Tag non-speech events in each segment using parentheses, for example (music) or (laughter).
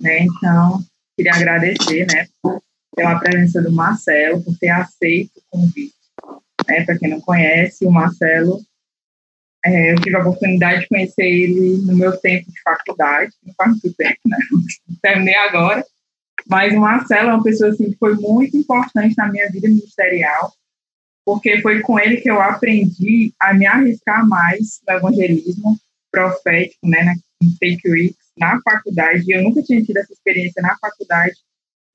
né? Então, queria agradecer, né, pela presença do Marcelo, por ter aceito o convite. Né? Para quem não conhece, o Marcelo, é, eu tive a oportunidade de conhecer ele no meu tempo de faculdade, não faz muito tempo, né? (laughs) Terminei agora. Mas o Marcelo é uma pessoa assim, que foi muito importante na minha vida ministerial, porque foi com ele que eu aprendi a me arriscar mais no evangelismo profético, né, em Fake Weeks, na faculdade. Eu nunca tinha tido essa experiência na faculdade.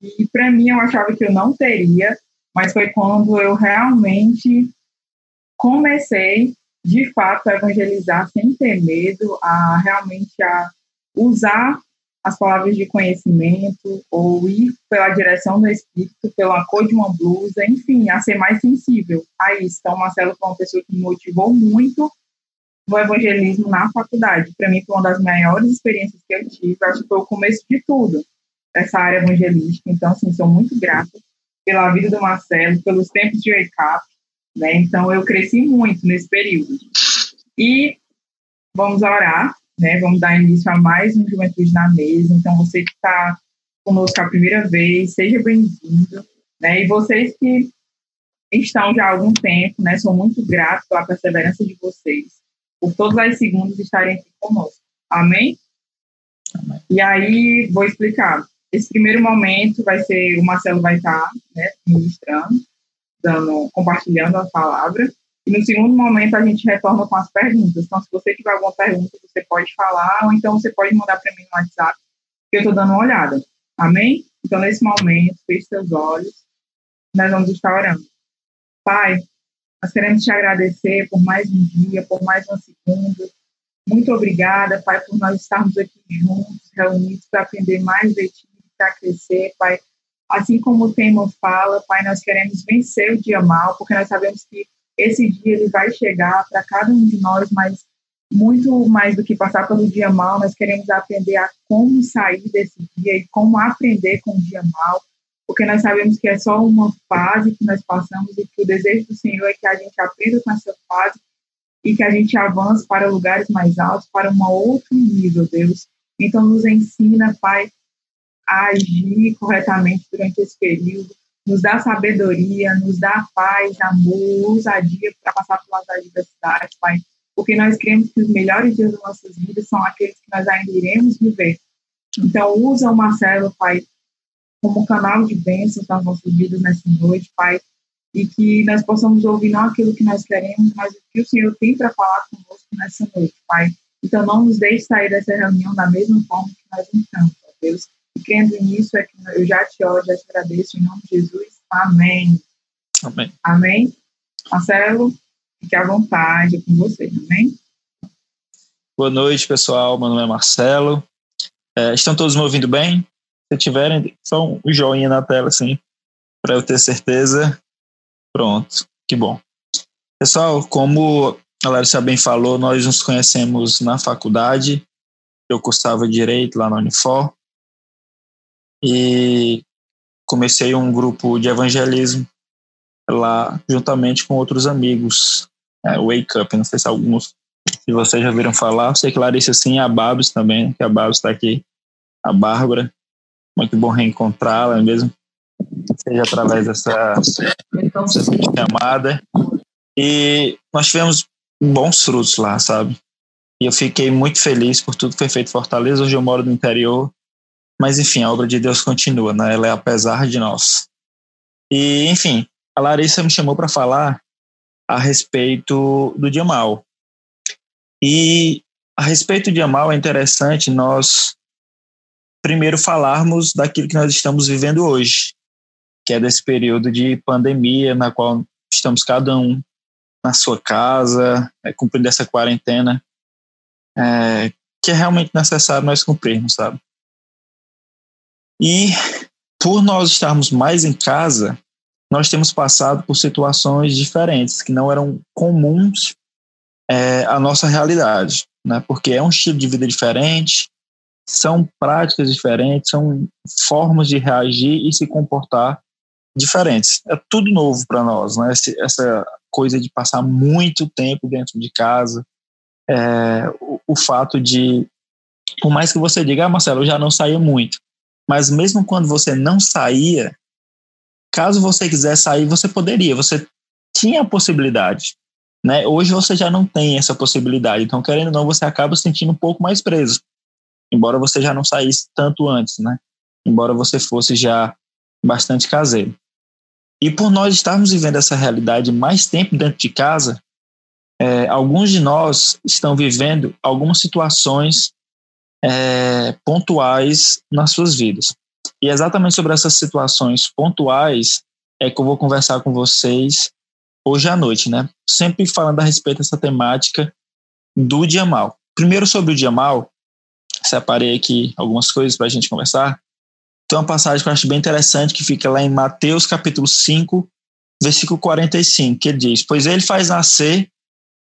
E para mim eu achava que eu não teria, mas foi quando eu realmente comecei, de fato, a evangelizar sem ter medo, a realmente a usar as palavras de conhecimento ou ir pela direção do espírito, pela cor de uma blusa, enfim, a ser mais sensível a isso. Então, Marcelo foi uma pessoa que me motivou muito no evangelismo na faculdade. Para mim, foi uma das maiores experiências que eu tive. Acho que foi o começo de tudo, essa área evangelística. Então, assim, sou muito grata pela vida do Marcelo, pelos tempos de wake né? Então, eu cresci muito nesse período. E vamos orar né? Vamos dar início a mais um Juventude na Mesa. Então, você que está conosco a primeira vez, seja bem-vindo. Né? E vocês que estão já há algum tempo, né? Sou muito grato pela perseverança de vocês, por todas as segundas estarem aqui conosco. Amém? Amém? E aí, vou explicar. Esse primeiro momento vai ser, o Marcelo vai estar né, ministrando, dando, compartilhando a palavra. E no segundo momento a gente retorna com as perguntas. Então, se você tiver alguma pergunta, você pode falar, ou então você pode mandar para mim no WhatsApp, que eu estou dando uma olhada. Amém? Então, nesse momento, feche seus olhos, nós vamos estar orando. Pai, nós queremos te agradecer por mais um dia, por mais uma segunda. Muito obrigada, Pai, por nós estarmos aqui juntos, reunidos, para aprender mais de Ti, para crescer, Pai. Assim como o tema fala, Pai, nós queremos vencer o dia mal, porque nós sabemos que esse dia ele vai chegar para cada um de nós, mas muito mais do que passar pelo dia mal, nós queremos aprender a como sair desse dia e como aprender com o dia mal, porque nós sabemos que é só uma fase que nós passamos e que o desejo do Senhor é que a gente aprenda com essa fase e que a gente avance para lugares mais altos, para um outro nível, Deus. Então, nos ensina, Pai, a agir corretamente durante esse período, nos dá sabedoria, nos dá paz, amor, ousadia para passar pelas adversidades, Pai, porque nós cremos que os melhores dias das nossas vidas são aqueles que nós ainda iremos viver. Então, usa o Marcelo, Pai, como canal de bênçãos nas nossas vidas nessa noite, Pai, e que nós possamos ouvir não aquilo que nós queremos, mas o que o Senhor tem para falar conosco nessa noite, Pai. Então, não nos deixe sair dessa reunião da mesma forma que nós entramos, Deus. E crendo nisso, é que eu já te oro, já te agradeço em nome de Jesus. Amém. Amém. Amém. Marcelo, fique à vontade com você. Amém. Boa noite, pessoal. Meu nome é Marcelo. É, estão todos me ouvindo bem? Se tiverem, só um joinha na tela, assim, para eu ter certeza. Pronto, que bom. Pessoal, como a Larissa bem falou, nós nos conhecemos na faculdade. Eu cursava Direito lá na Unifor e comecei um grupo de evangelismo lá juntamente com outros amigos, é, Wake Up, não sei se alguns de vocês já viram falar, sei que Larissa sim, a Babs também, que a Babs está aqui, a Bárbara, muito bom reencontrá-la mesmo, seja através dessa, dessa chamada, e nós tivemos bons frutos lá, sabe? E eu fiquei muito feliz por tudo que foi feito em Fortaleza. Hoje eu moro no interior mas, enfim, a obra de Deus continua, né? Ela é apesar de nós. E, enfim, a Larissa me chamou para falar a respeito do dia mal. E a respeito do dia mal é interessante nós primeiro falarmos daquilo que nós estamos vivendo hoje, que é desse período de pandemia na qual estamos cada um na sua casa, é, cumprindo essa quarentena, é, que é realmente necessário nós cumprirmos, sabe? E por nós estarmos mais em casa, nós temos passado por situações diferentes que não eram comuns é, à nossa realidade, né? Porque é um estilo de vida diferente, são práticas diferentes, são formas de reagir e se comportar diferentes. É tudo novo para nós, né? Essa coisa de passar muito tempo dentro de casa, é, o, o, fato de, por mais que você diga, ah, Marcelo, eu já não saio muito, mas mesmo quando você não saía, caso você quiser sair, você poderia, você tinha a possibilidade. Né? Hoje você já não tem essa possibilidade, então querendo ou não, você acaba se sentindo um pouco mais preso, embora você já não saísse tanto antes, né? Embora você fosse já bastante caseiro. E por nós estarmos vivendo essa realidade mais tempo dentro de casa, é, alguns de nós estão vivendo algumas situações é, pontuais nas suas vidas. E exatamente sobre essas situações pontuais é que eu vou conversar com vocês hoje à noite, né? Sempre falando a respeito dessa temática do dia mal. Primeiro sobre o dia mal, separei aqui algumas coisas para a gente conversar. Tem uma passagem que eu acho bem interessante que fica lá em Mateus capítulo 5, versículo 45, que ele diz: Pois ele faz nascer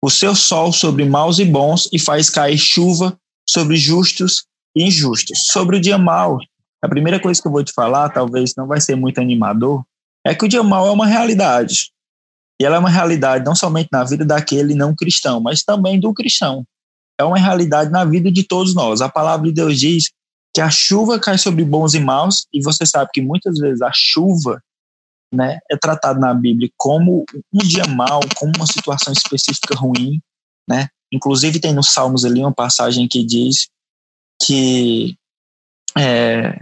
o seu sol sobre maus e bons e faz cair chuva sobre justos e injustos. Sobre o dia mal, a primeira coisa que eu vou te falar, talvez não vai ser muito animador, é que o dia mal é uma realidade. E ela é uma realidade não somente na vida daquele não cristão, mas também do cristão. É uma realidade na vida de todos nós. A palavra de Deus diz que a chuva cai sobre bons e maus, e você sabe que muitas vezes a chuva né, é tratada na Bíblia como um dia mau, como uma situação específica ruim, né? Inclusive tem nos Salmos ali uma passagem que diz que é,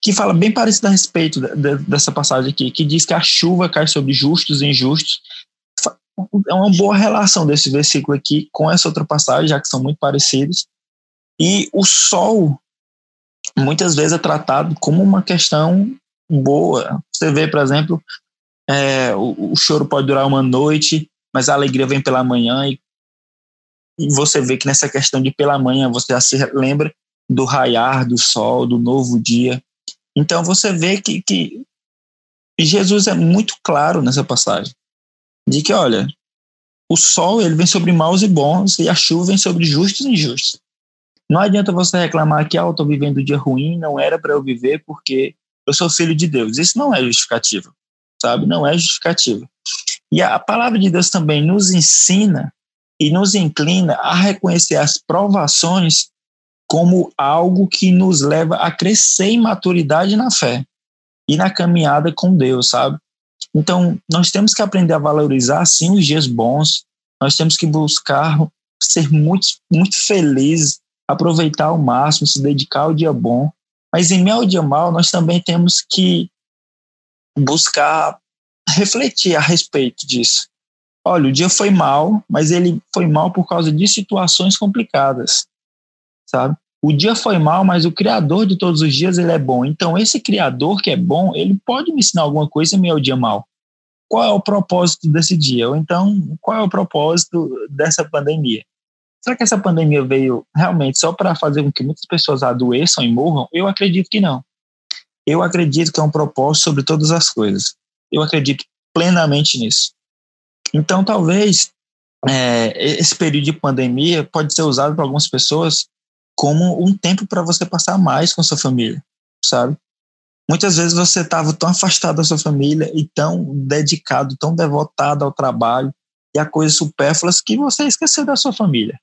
que fala bem parecido a respeito de, de, dessa passagem aqui, que diz que a chuva cai sobre justos e injustos. É uma boa relação desse versículo aqui com essa outra passagem, já que são muito parecidos. E o sol, muitas vezes, é tratado como uma questão boa. Você vê, por exemplo, é, o, o, choro pode durar uma noite, mas a alegria vem pela manhã. E, e você vê que nessa questão de pela manhã, você já se lembra do raiar do sol, do novo dia. Então você vê que, que Jesus é muito claro nessa passagem, de que, olha, o sol ele vem sobre maus e bons e a chuva vem sobre justos e injustos. Não adianta você reclamar que, ah, eu estou vivendo um dia ruim, não era para eu viver porque eu sou filho de Deus. Isso não é justificativo, sabe? Não é justificativo. E a palavra de Deus também nos ensina e nos inclina a reconhecer as provações como algo que nos leva a crescer em maturidade na fé e na caminhada com Deus, sabe? Então, nós temos que aprender a valorizar, sim, os dias bons, nós temos que buscar ser muito, muito felizes, aproveitar ao máximo, se dedicar ao dia bom, mas em meio ao dia mal, nós também temos que buscar refletir a respeito disso. Olha, o dia foi mal, mas ele foi mal por causa de situações complicadas, sabe? O dia foi mal, mas o criador de todos os dias ele é bom. Então esse criador que é bom, ele pode me ensinar alguma coisa meio ao dia mal. Qual é o propósito desse dia? Ou então, qual é o propósito dessa pandemia? Será que essa pandemia veio realmente só para fazer com que muitas pessoas adoeçam e morram? Eu acredito que não. Eu acredito que é um propósito sobre todas as coisas. Eu acredito plenamente nisso. Então, talvez é, esse período de pandemia pode ser usado por algumas pessoas como um tempo para você passar mais com sua família, sabe? Muitas vezes você estava tão afastado da sua família e tão dedicado, tão devotado ao trabalho e a coisas supérfluas que você esqueceu da sua família.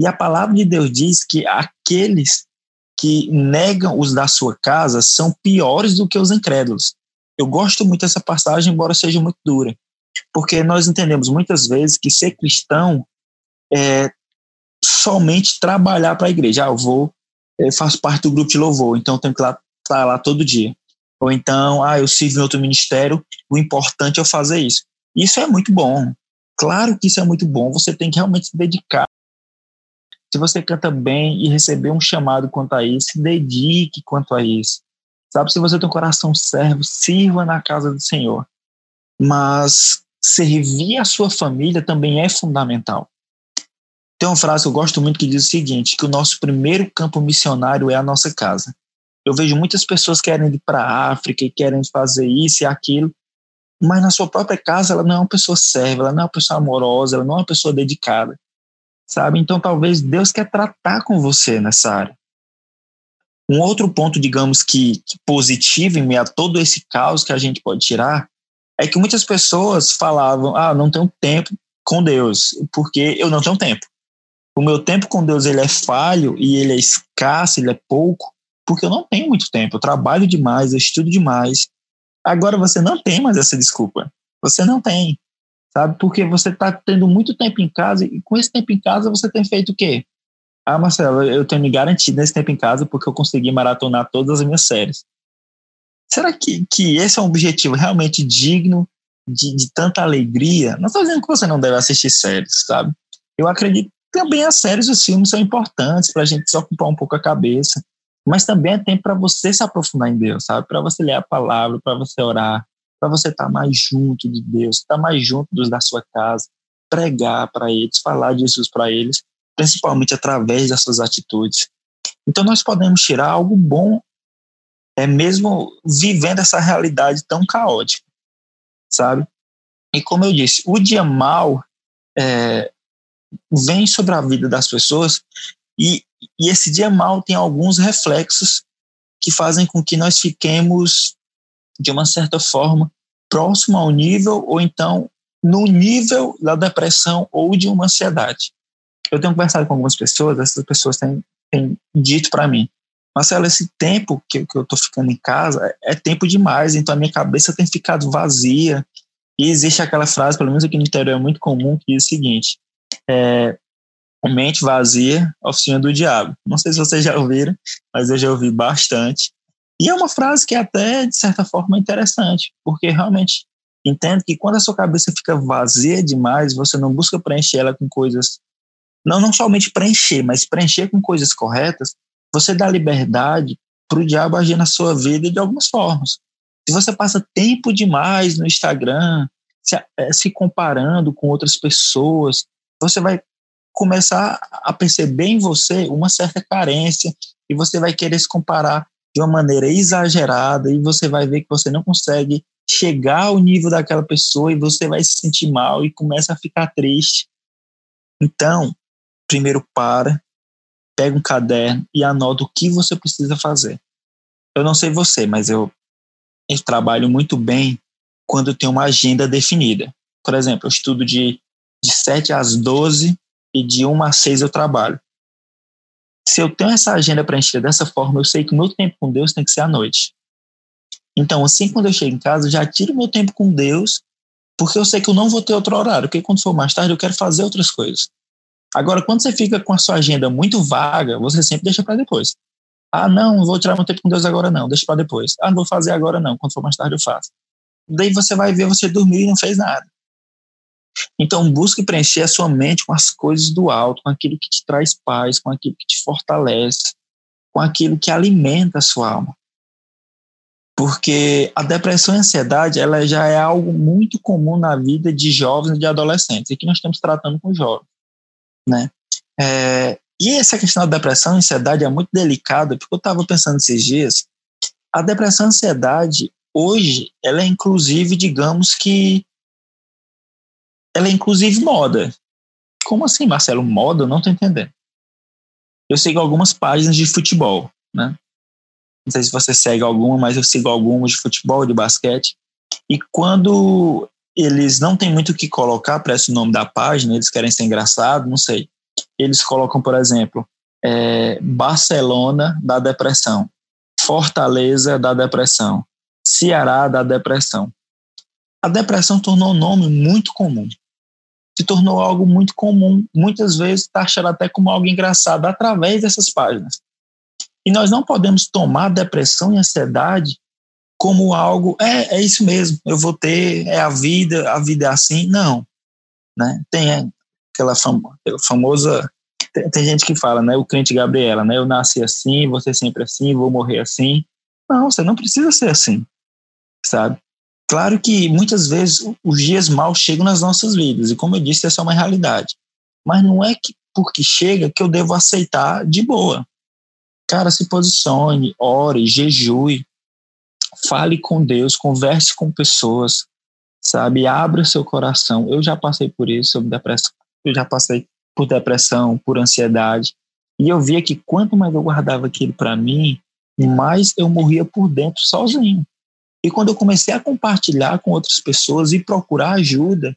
E a palavra de Deus diz que aqueles que negam os da sua casa são piores do que os incrédulos. Eu gosto muito dessa passagem, embora seja muito dura, porque nós entendemos muitas vezes que ser cristão é somente trabalhar para a igreja. Ah, eu vou, eu faço parte do grupo de louvor, então tenho que estar lá, lá todo dia. Ou então, ah, eu sirvo em outro ministério, o importante é eu fazer isso. Isso é muito bom. Claro que isso é muito bom, você tem que realmente se dedicar se você canta bem e receber um chamado quanto a isso, se dedique quanto a isso. Sabe, se você tem um coração servo, sirva na casa do Senhor. Mas servir a sua família também é fundamental. Tem uma frase que eu gosto muito que diz o seguinte, que o nosso primeiro campo missionário é a nossa casa. Eu vejo muitas pessoas querem ir para a África e querem fazer isso e aquilo, mas na sua própria casa ela não é uma pessoa serva, ela não é uma pessoa amorosa, ela não é uma pessoa dedicada sabe? Então talvez Deus quer tratar com você nessa área. Um outro ponto, digamos que, que positivo em meio a todo esse caos que a gente pode tirar é que muitas pessoas falavam: "Ah, não tenho tempo com Deus, porque eu não tenho tempo. O meu tempo com Deus ele é falho e ele é escasso, ele é pouco, porque eu não tenho muito tempo, eu trabalho demais, eu estudo demais. Agora você não tem mais essa desculpa. Você não tem, sabe? Porque você está tendo muito tempo em casa e com esse tempo em casa você tem feito o quê? Ah, Marcelo, eu tenho me garantido nesse tempo em casa porque eu consegui maratonar todas as minhas séries. Será que, que esse é um objetivo realmente digno de, de tanta alegria? Não estou dizendo que você não deve assistir séries, sabe? Eu acredito também as séries e os filmes são importantes para a gente desocupar um pouco a cabeça, mas também é tempo para você se aprofundar em Deus, sabe? Para você ler a palavra, para você orar, para você estar tá mais junto de Deus, estar tá mais junto dos da sua casa, pregar para eles, falar de Jesus para eles, principalmente através das suas atitudes. Então nós podemos tirar algo bom, é mesmo vivendo essa realidade tão caótica, sabe? E como eu disse, o dia mal é, vem sobre a vida das pessoas e, e esse dia mal tem alguns reflexos que fazem com que nós fiquemos, de uma certa forma, próximo ao nível ou então no nível da depressão ou de uma ansiedade eu tenho conversado com algumas pessoas, essas pessoas têm, têm dito para mim, Marcelo, esse tempo que, que eu estou ficando em casa é, tempo demais, então a minha cabeça tem ficado vazia. E existe aquela frase, pelo menos aqui no interior é muito comum, que diz o seguinte: é, mente vazia, oficina do diabo. Não sei se vocês já ouviram, mas eu já ouvi bastante. E é uma frase que é até, de certa forma, interessante, porque realmente entendo que quando a sua cabeça fica vazia demais, você não busca preencher ela com coisas não, não somente preencher, mas preencher com coisas corretas, você dá liberdade para o diabo agir na sua vida de algumas formas. Se você passa tempo demais no Instagram, se, é, se comparando com outras pessoas, você vai começar a perceber em você uma certa carência e você vai querer se comparar de uma maneira exagerada e você vai ver que você não consegue chegar ao nível daquela pessoa e você vai se sentir mal e começa a ficar triste. Então, primeiro para, pega um caderno e anota o que você precisa fazer. Eu não sei você, mas eu, eu trabalho muito bem quando eu tenho uma agenda definida. Por exemplo, eu estudo de, de 7 às 12 e de 1 às 6 eu trabalho. Se eu tenho essa agenda preenchida dessa forma, eu sei que o meu tempo com Deus tem que ser à noite. Então, assim, quando eu chego em casa, eu já tiro meu tempo com Deus, porque eu sei que eu não vou ter outro horário, porque quando for mais tarde eu quero fazer outras coisas. Agora, quando você fica com a sua agenda muito vaga, você sempre deixa para depois. Ah, não, vou tirar meu tempo com Deus agora não, deixa para depois. Ah, não vou fazer agora não, quando for mais tarde eu faço. Daí você vai ver você dormir e não fez nada. Então, busque preencher a sua mente com as coisas do alto, com aquilo que te traz paz, com aquilo que te fortalece, com aquilo que alimenta a sua alma. Porque a depressão e a ansiedade, ela já é algo muito comum na vida de jovens e de adolescentes. Aqui nós estamos tratando com jovens né? É, e essa questão da depressão e ansiedade é muito delicada, porque eu estava pensando esses dias, a depressão e ansiedade, hoje, ela é inclusive, digamos que, ela é inclusive moda. Como assim, Marcelo? Moda? Eu não estou entendendo. Eu sigo algumas páginas de futebol, né? Não sei se você segue alguma, mas eu sigo algumas de futebol, de basquete. E quando eles não têm muito o que colocar para esse nome da página, eles querem ser engraçado, não sei. Eles colocam, por exemplo, é, Barcelona da depressão, Fortaleza da depressão, Ceará da depressão. A depressão tornou um nome muito comum. Se tornou algo muito comum, muitas vezes taxado até como algo engraçado através dessas páginas. E nós não podemos tomar depressão e ansiedade como algo, é, é isso mesmo, eu vou ter, é a vida, a vida é assim. Não. Né? Tem aquela, fam aquela famosa. Tem, tem, gente que fala, né? O crente Gabriela, né? Eu nasci assim, vou ser sempre assim, vou morrer assim. Não, você não precisa ser assim, sabe? Claro que muitas vezes os dias maus chegam nas nossas vidas, e como eu disse, essa é uma realidade. Mas não é que porque chega que eu devo aceitar de boa. Cara, se posicione, ore, jejue, fale com Deus, converse com pessoas, sabe? Abra seu coração. Eu já passei por isso, sobre depressão. Eu já passei por depressão, por ansiedade. E eu via que quanto mais eu guardava aquilo para mim, mais eu morria por dentro sozinho. E quando eu comecei a compartilhar com outras pessoas e procurar ajuda,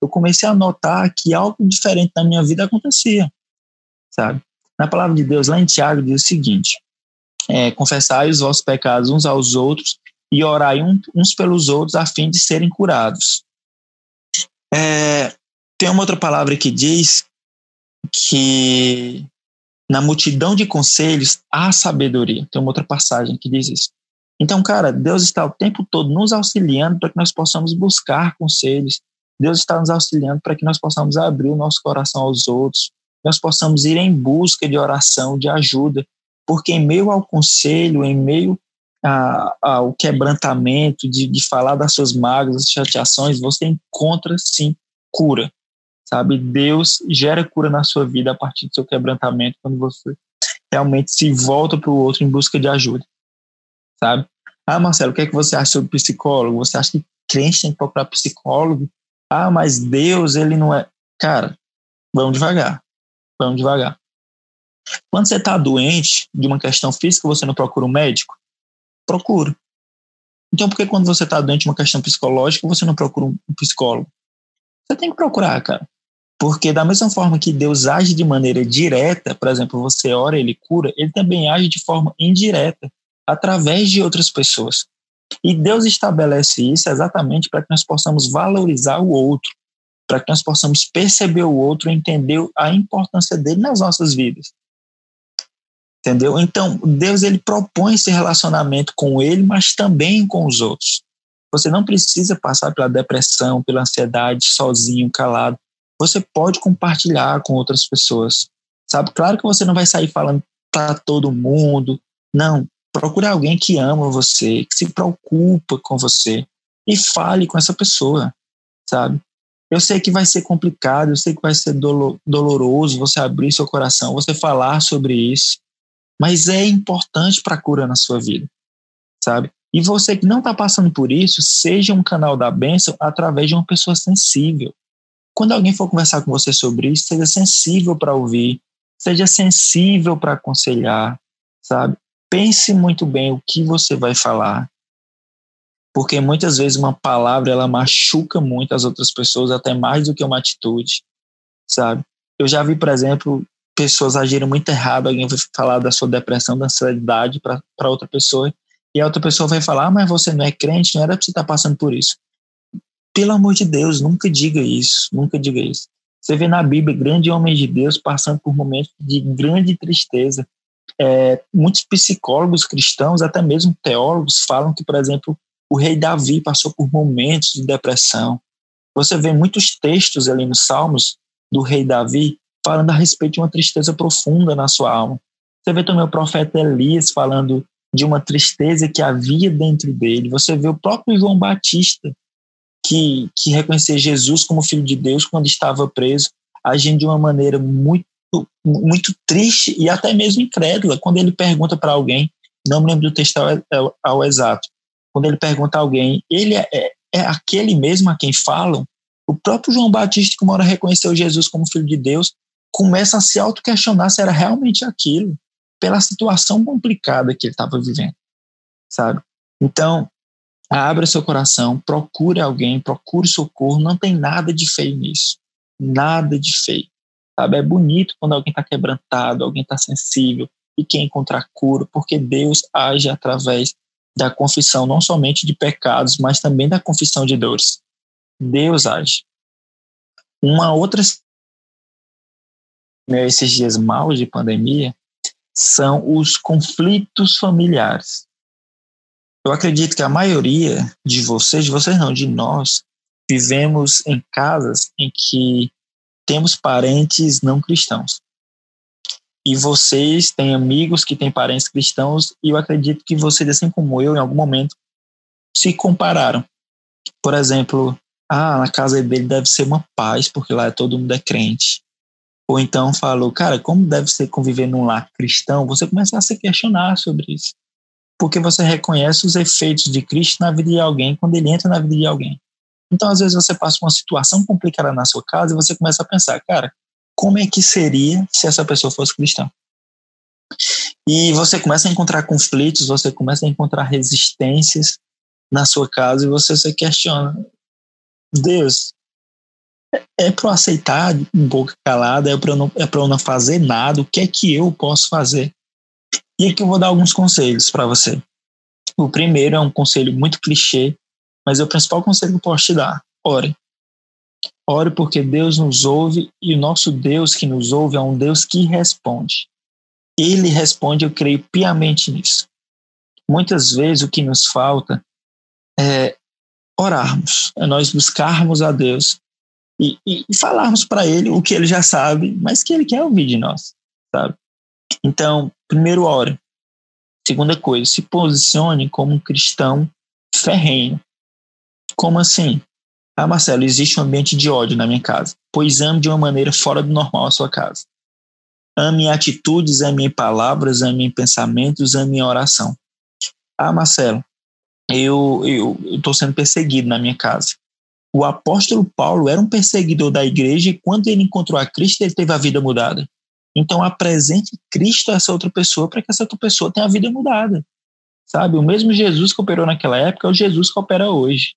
eu comecei a notar que algo diferente na minha vida acontecia, sabe? Na palavra de Deus, lá em Tiago, diz o seguinte: é, confessai os vossos pecados uns aos outros e orai uns pelos outros a fim de serem curados. É, tem uma outra palavra que diz que na multidão de conselhos há sabedoria. Tem uma outra passagem que diz isso. Então, cara, Deus está o tempo todo nos auxiliando para que nós possamos buscar conselhos. Deus está nos auxiliando para que nós possamos abrir o nosso coração aos outros, nós possamos ir em busca de oração, de ajuda, porque em meio ao conselho, em meio a, ao quebrantamento, de, de falar das suas mágoas, das chateações, você encontra sim cura, sabe? Deus gera cura na sua vida a partir do seu quebrantamento, quando você realmente se volta para o outro em busca de ajuda, sabe? Ah, Marcelo, o que é que você acha sobre psicólogo? Você acha que crente tem que procurar psicólogo? Ah, mas Deus, ele não é. Cara, vamos devagar. Vamos devagar. Quando você está doente de uma questão física, você não procura um médico? Procura. Então, por que quando você está doente de uma questão psicológica, você não procura um psicólogo? Você tem que procurar, cara. Porque da mesma forma que Deus age de maneira direta, por exemplo, você ora, ele cura, ele também age de forma indireta, através de outras pessoas. E Deus estabelece isso exatamente para que nós possamos valorizar o outro, para que nós possamos perceber o outro entender a importância dele nas nossas vidas. Entendeu? Então, Deus ele propõe esse relacionamento com ele, mas também com os outros. Você não precisa passar pela depressão, pela ansiedade sozinho, calado. Você pode compartilhar com outras pessoas. Sabe? Claro que você não vai sair falando para todo mundo. Não. Procure alguém que ama você, que se preocupa com você e fale com essa pessoa, sabe? Eu sei que vai ser complicado, eu sei que vai ser doloroso você abrir seu coração, você falar sobre isso, mas é importante para a cura na sua vida, sabe? E você que não está passando por isso, seja um canal da bênção através de uma pessoa sensível. Quando alguém for conversar com você sobre isso, seja sensível para ouvir, seja sensível para aconselhar, sabe? Pense muito bem o que você vai falar, porque muitas vezes uma palavra ela machuca muito as outras pessoas até mais do que uma atitude, sabe? Eu já vi, por exemplo, pessoas agirem muito errado, alguém vai falar da sua depressão, da ansiedade para outra pessoa, e a outra pessoa vai falar, ah, mas você não é crente, não era para você estar tá passando por isso. Pelo amor de Deus, nunca diga isso, nunca diga isso. Você vê na Bíblia grandes homens de Deus passando por momentos de grande tristeza. É, muitos psicólogos cristãos, até mesmo teólogos, falam que, por exemplo, o rei Davi passou por momentos de depressão. Você vê muitos textos ali nos Salmos do rei Davi falando a respeito de uma tristeza profunda na sua alma. Você vê também o profeta Elias falando de uma tristeza que havia dentro dele. Você vê o próprio João Batista, que, que reconhecia Jesus como filho de Deus quando estava preso, agindo de uma maneira muito, muito triste e até mesmo incrédula, quando ele pergunta para alguém, não me lembro do texto ao, ao, ao, exato, quando ele pergunta a alguém, ele é, é, é aquele mesmo a quem falam? O próprio João Batista, que uma hora reconheceu Jesus como filho de Deus, começa a se auto-questionar se era realmente aquilo, pela situação complicada que ele estava vivendo, sabe? Então, abra seu coração, procure alguém, procure socorro, não tem nada de feio nisso, nada de feio, sabe? É bonito quando alguém está quebrantado, alguém está sensível e quer encontrar cura, porque Deus age através da confissão, não somente de pecados, mas também da confissão de dores. Deus age. Uma outra esses dias maus de pandemia são os conflitos familiares. Eu acredito que a maioria de vocês, de vocês não, de nós, vivemos em casas em que temos parentes não cristãos. E vocês têm amigos que têm parentes cristãos, e eu acredito que vocês, assim como eu, em algum momento, se compararam. Por exemplo, ah, na casa dele deve ser uma paz, porque lá todo mundo é crente. Ou então falou, cara, como deve ser conviver num lar cristão? Você começa a se questionar sobre isso. Porque você reconhece os efeitos de Cristo na vida de alguém quando ele entra na vida de alguém. Então, às vezes, você passa uma situação complicada na sua casa e você começa a pensar, cara, como é que seria se essa pessoa fosse cristã? E você começa a encontrar conflitos, você começa a encontrar resistências na sua casa e você se questiona: Deus, é para eu aceitar boca calada, é para eu, é eu não fazer nada, o que é que eu posso fazer? E aqui eu vou dar alguns conselhos para você. O primeiro é um conselho muito clichê, mas é o principal conselho que eu posso te dar. Ore. Ore porque Deus nos ouve e o nosso Deus que nos ouve é um Deus que responde. Ele responde, eu creio piamente nisso. Muitas vezes o que nos falta é orarmos, é nós buscarmos a Deus e, e, e falarmos para Ele o que Ele já sabe, mas que Ele quer ouvir de nós, sabe? Então, primeiro, ore. Segunda coisa, se posicione como um cristão ferrenho. Como assim? Ah, Marcelo, existe um ambiente de ódio na minha casa. Pois ame de uma maneira fora do normal a sua casa. Ame atitudes, ame palavras, ame pensamentos, ame oração. Ah, Marcelo, eu estou sendo perseguido na minha casa. O apóstolo Paulo era um perseguidor da igreja e quando ele encontrou a Cristo, ele teve a vida mudada. Então, apresente Cristo a essa outra pessoa para que essa outra pessoa tenha a vida mudada. Sabe? O mesmo Jesus que operou naquela época é o Jesus que opera hoje.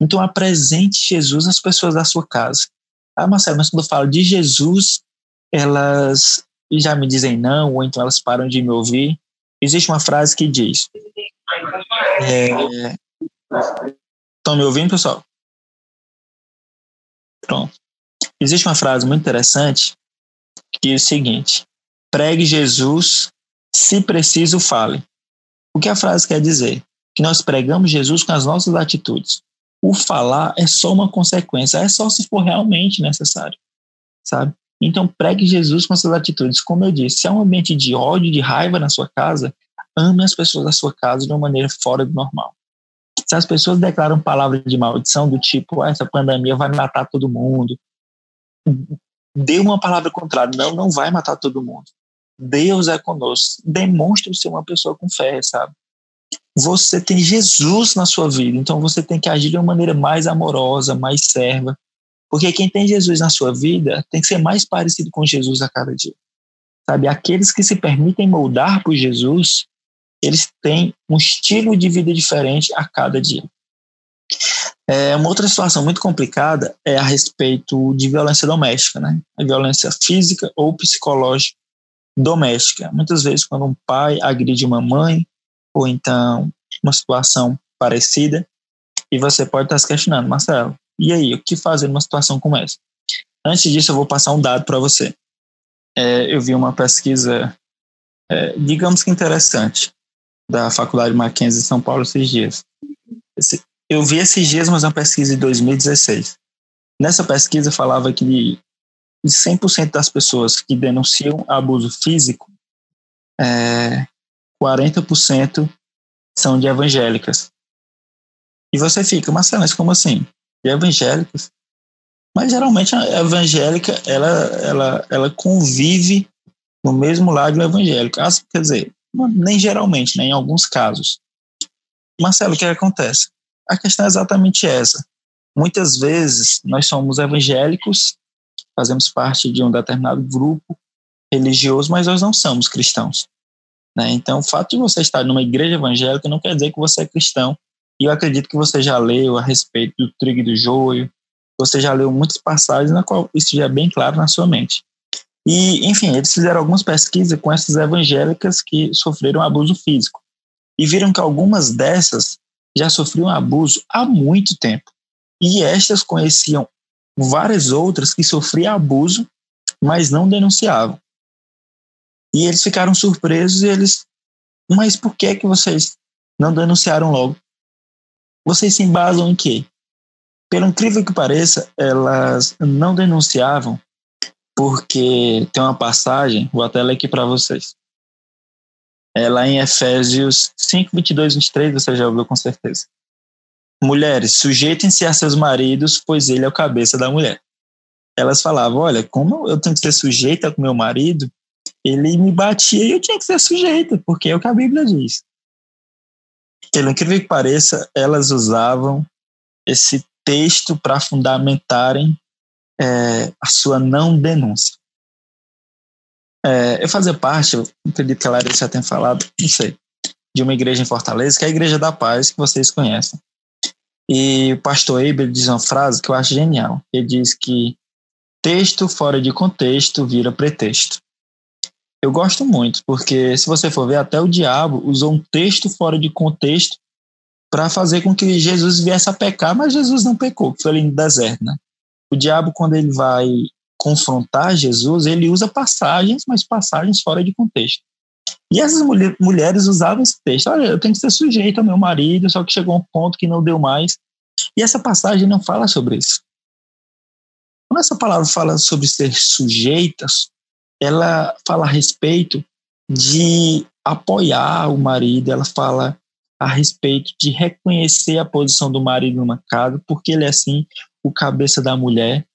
Então, apresente Jesus às pessoas da sua casa. Ah, Marcelo, mas quando eu falo de Jesus, elas já me dizem não, ou então elas param de me ouvir. Existe uma frase que diz: é... Estão me ouvindo, pessoal? Pronto. Existe uma frase muito interessante que é o seguinte: pregue Jesus, se preciso, fale. O que a frase quer dizer? Que nós pregamos Jesus com as nossas atitudes. O falar é só uma consequência, é só se for realmente necessário, sabe? Então pregue Jesus com suas atitudes. Como eu disse, se é um ambiente de ódio, de raiva na sua casa, ame as pessoas da sua casa de uma maneira fora do normal. Se as pessoas declaram palavras de maldição do tipo, ah, essa pandemia vai matar todo mundo, dê uma palavra contrária, não, não vai matar todo mundo. Deus é conosco. Demonstre ser uma pessoa com fé, sabe? Você tem Jesus na sua vida, então você tem que agir de uma maneira mais amorosa, mais serva. Porque quem tem Jesus na sua vida tem que ser mais parecido com Jesus a cada dia. Sabe? Aqueles que se permitem moldar por Jesus, eles têm um estilo de vida diferente a cada dia. É, uma outra situação muito complicada é a respeito de violência doméstica, né? A violência física ou psicológica doméstica. Muitas vezes, quando um pai agride uma mãe, ou então uma situação parecida, e você pode estar se questionando, Marcelo, e aí, o que fazer numa situação como essa? Antes disso, eu vou passar um dado para você. É, eu vi uma pesquisa, é, digamos que interessante, da Faculdade Mackenzie de São Paulo esses dias. Eu vi esses dias, mas é uma pesquisa de 2016. Nessa pesquisa falava que de 100% das pessoas que denunciam abuso físico, é, 40% são de evangélicas. E você fica, Marcelo, mas como assim? De evangélicas? Mas geralmente a evangélica, ela, ela, ela convive no mesmo lado do evangélico. Ah, quer dizer, nem geralmente, né, em alguns casos. Marcelo, o que acontece? A questão é exatamente essa. Muitas vezes nós somos evangélicos, fazemos parte de um determinado grupo religioso, mas nós não somos cristãos. Né? Então, o fato de você estar numa igreja evangélica não quer dizer que você é cristão. E eu acredito que você já leu a respeito do trigo e do joio, você já leu muitas passagens na qual isso já é bem claro na sua mente. E, enfim, eles fizeram algumas pesquisas com essas evangélicas que sofreram abuso físico. E viram que algumas dessas já sofriam abuso há muito tempo. E estas conheciam várias outras que sofriam abuso, mas não denunciavam. E eles ficaram surpresos e eles, mas por que que vocês não denunciaram logo? Vocês se embasam em quê? Pelo incrível que pareça, elas não denunciavam porque tem uma passagem, vou até ler aqui para vocês. É lá em Efésios 5, 22, 23, você já ouviu com certeza. Mulheres, sujeitem-se a seus maridos, pois ele é o cabeça da mulher. Elas falavam: Olha, como eu tenho que ser sujeita com meu marido, ele me batia e eu tinha que ser sujeita, porque é o que a Bíblia diz. Pelo incrível que pareça, elas usavam esse texto para fundamentarem é, a sua não denúncia. É, eu fazia parte, eu acredito que a Larissa tenha falado, não sei, de uma igreja em Fortaleza, que é a Igreja da Paz, que vocês conhecem. E o pastor Eber diz uma frase que eu acho genial. Ele diz que texto fora de contexto vira pretexto. Eu gosto muito, porque se você for ver, até o diabo usou um texto fora de contexto para fazer com que Jesus viesse a pecar, mas Jesus não pecou, foi ali no deserto, né? O diabo, quando ele vai confrontar Jesus, ele usa passagens, mas passagens fora de contexto. E essas mulher, mulheres usavam esse texto. Olha, eu tenho que ser sujeito ao meu marido, só que chegou um ponto que não deu mais. E essa passagem não fala sobre isso. Quando essa palavra fala sobre ser sujeitas, ela fala a respeito de apoiar o marido, ela fala a respeito de reconhecer a posição do marido numa casa, porque ele é assim o cabeça da mulher.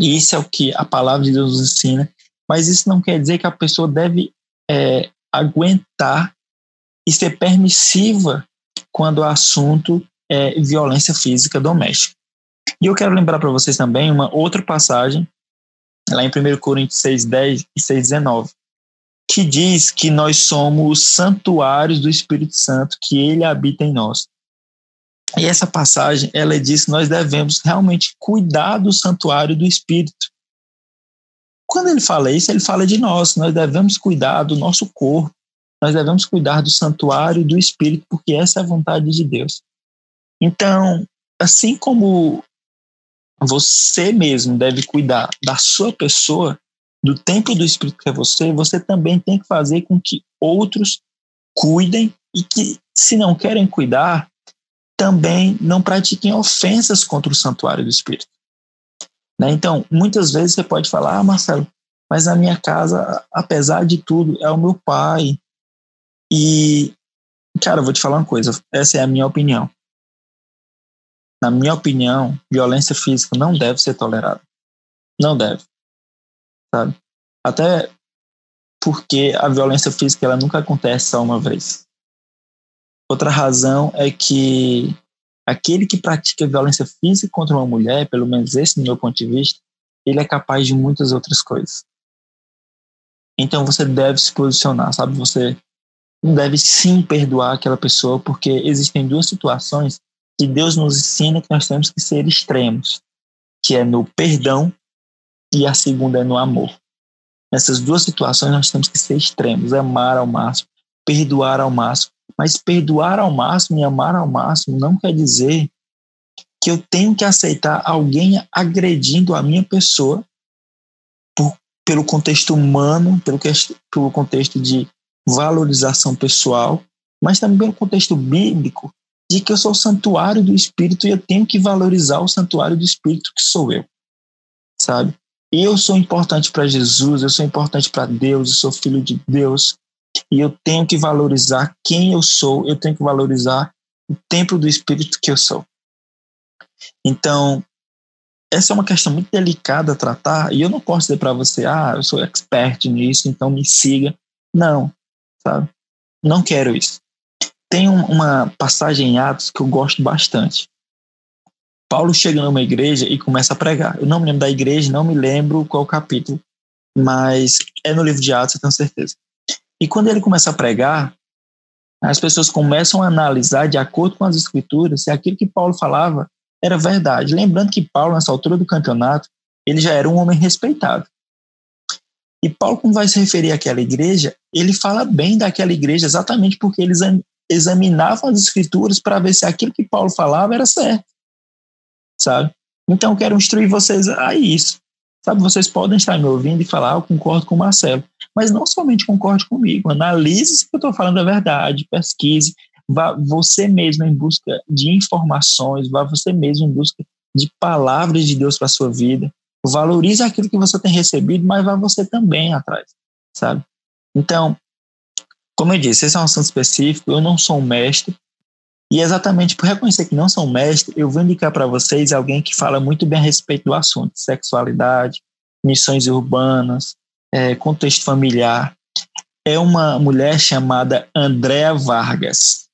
E isso é o que a palavra de Deus nos ensina. Mas isso não quer dizer que a pessoa deve é, aguentar e ser permissiva quando o assunto é violência física doméstica. E eu quero lembrar para vocês também uma outra passagem, lá em 1 Coríntios 6, 10 e 6, 19, que diz que nós somos santuários do Espírito Santo, que ele habita em nós. E essa passagem, ela diz que nós devemos realmente cuidar do santuário do Espírito. Quando ele fala isso, ele fala de nós, nós devemos cuidar do nosso corpo, nós devemos cuidar do santuário do Espírito, porque essa é a vontade de Deus. Então, assim como você mesmo deve cuidar da sua pessoa, do templo do Espírito que é você, você também tem que fazer com que outros cuidem e que, se não querem cuidar, também não pratiquem ofensas contra o santuário do Espírito. Né? Então, muitas vezes você pode falar, ah, Marcelo, mas a minha casa, apesar de tudo, é o meu pai. E, cara, eu vou te falar uma coisa, essa é a minha opinião. Na minha opinião, violência física não deve ser tolerada. Não deve. Sabe? Até porque a violência física ela nunca acontece só uma vez. Outra razão é que aquele que pratica violência física contra uma mulher, pelo menos esse meu ponto de vista, ele é capaz de muitas outras coisas. Então você deve se posicionar, sabe? Você deve sim perdoar aquela pessoa, porque existem duas situações que Deus nos ensina que nós temos que ser extremos, que é no perdão e a segunda é no amor. Nessas duas situações nós temos que ser extremos, amar ao máximo, perdoar ao máximo. Mas perdoar ao máximo e amar ao máximo não quer dizer que eu tenho que aceitar alguém agredindo a minha pessoa por, pelo contexto humano, pelo, pelo contexto de valorização pessoal, mas também pelo contexto bíblico de que eu sou o santuário do Espírito e eu tenho que valorizar o santuário do Espírito que sou eu, sabe? Eu sou importante para Jesus, eu sou importante para Deus, eu sou filho de Deus, e eu tenho que valorizar quem eu sou, eu tenho que valorizar o templo do Espírito que eu sou. Então, essa é uma questão muito delicada a tratar, e eu não posso dizer para você, ah, eu sou expert nisso, então me siga. Não, sabe? Não quero isso. Tem uma passagem em Atos que eu gosto bastante. Paulo chega numa igreja e começa a pregar. Eu não me lembro da igreja, não me lembro qual capítulo, mas é no livro de Atos, eu tenho certeza. E quando ele começa a pregar, as pessoas começam a analisar, de acordo com as escrituras, se aquilo que Paulo falava era verdade. Lembrando que Paulo, nessa altura do campeonato, ele já era um homem respeitado. E Paulo, quando vai se referir àquela igreja, ele fala bem daquela igreja exatamente porque eles examinavam as escrituras para ver se aquilo que Paulo falava era certo. Sabe? Então, eu quero instruir vocês a isso. Sabe, vocês podem estar me ouvindo e falar, ah, eu concordo com o Marcelo. Mas não somente concorde comigo, analise se eu estou falando a verdade, pesquise, vá você mesmo em busca de informações, vá você mesmo em busca de palavras de Deus para sua vida. Valorize aquilo que você tem recebido, mas vá você também atrás, sabe? Então, como eu disse, esse é um assunto específico, eu não sou um mestre, e exatamente por reconhecer que não sou um mestre, eu vou indicar para vocês alguém que fala muito bem a respeito do assunto, sexualidade, missões urbanas, é, contexto familiar. É uma mulher chamada Andréa Vargas.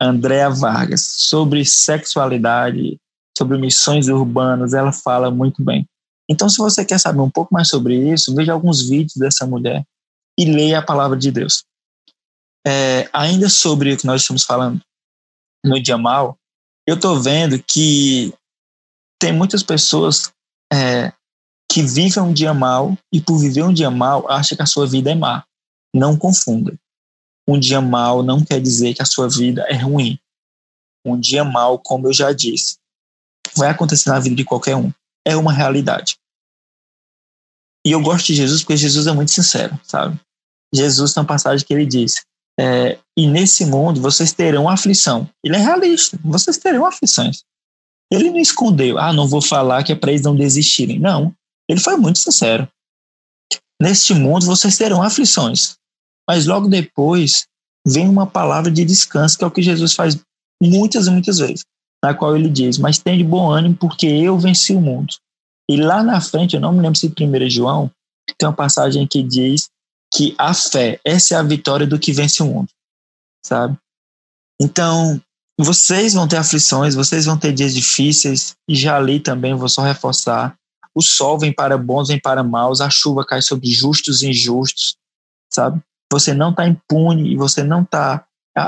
Andréa Vargas, sobre sexualidade, sobre missões urbanas, ela fala muito bem. Então, se você quer saber um pouco mais sobre isso, veja alguns vídeos dessa mulher e leia a palavra de Deus. É, ainda sobre o que nós estamos falando no Jamal, eu estou vendo que tem muitas pessoas é, que vive um dia mal e por viver um dia mal acha que a sua vida é má. Não confunda. Um dia mal não quer dizer que a sua vida é ruim. Um dia mal, como eu já disse, vai acontecer na vida de qualquer um. É uma realidade. E eu gosto de Jesus porque Jesus é muito sincero, sabe? Jesus tem uma passagem que ele diz: é, E nesse mundo vocês terão aflição. Ele é realista, vocês terão aflições. Ele não escondeu, ah, não vou falar que é para eles não desistirem. Não, ele foi muito sincero. Neste mundo vocês terão aflições, mas logo depois vem uma palavra de descanso, que é o que Jesus faz muitas e muitas vezes, na qual ele diz: Mas tem de bom ânimo, porque eu venci o mundo. E lá na frente, eu não me lembro se é João, tem uma passagem que diz que a fé, essa é a vitória do que vence o mundo, sabe? Então, vocês vão ter aflições, vocês vão ter dias difíceis, e já ali também vou só reforçar. O sol vem para bons, vem para maus, a chuva cai sobre justos e injustos, sabe? Você não está impune e você não está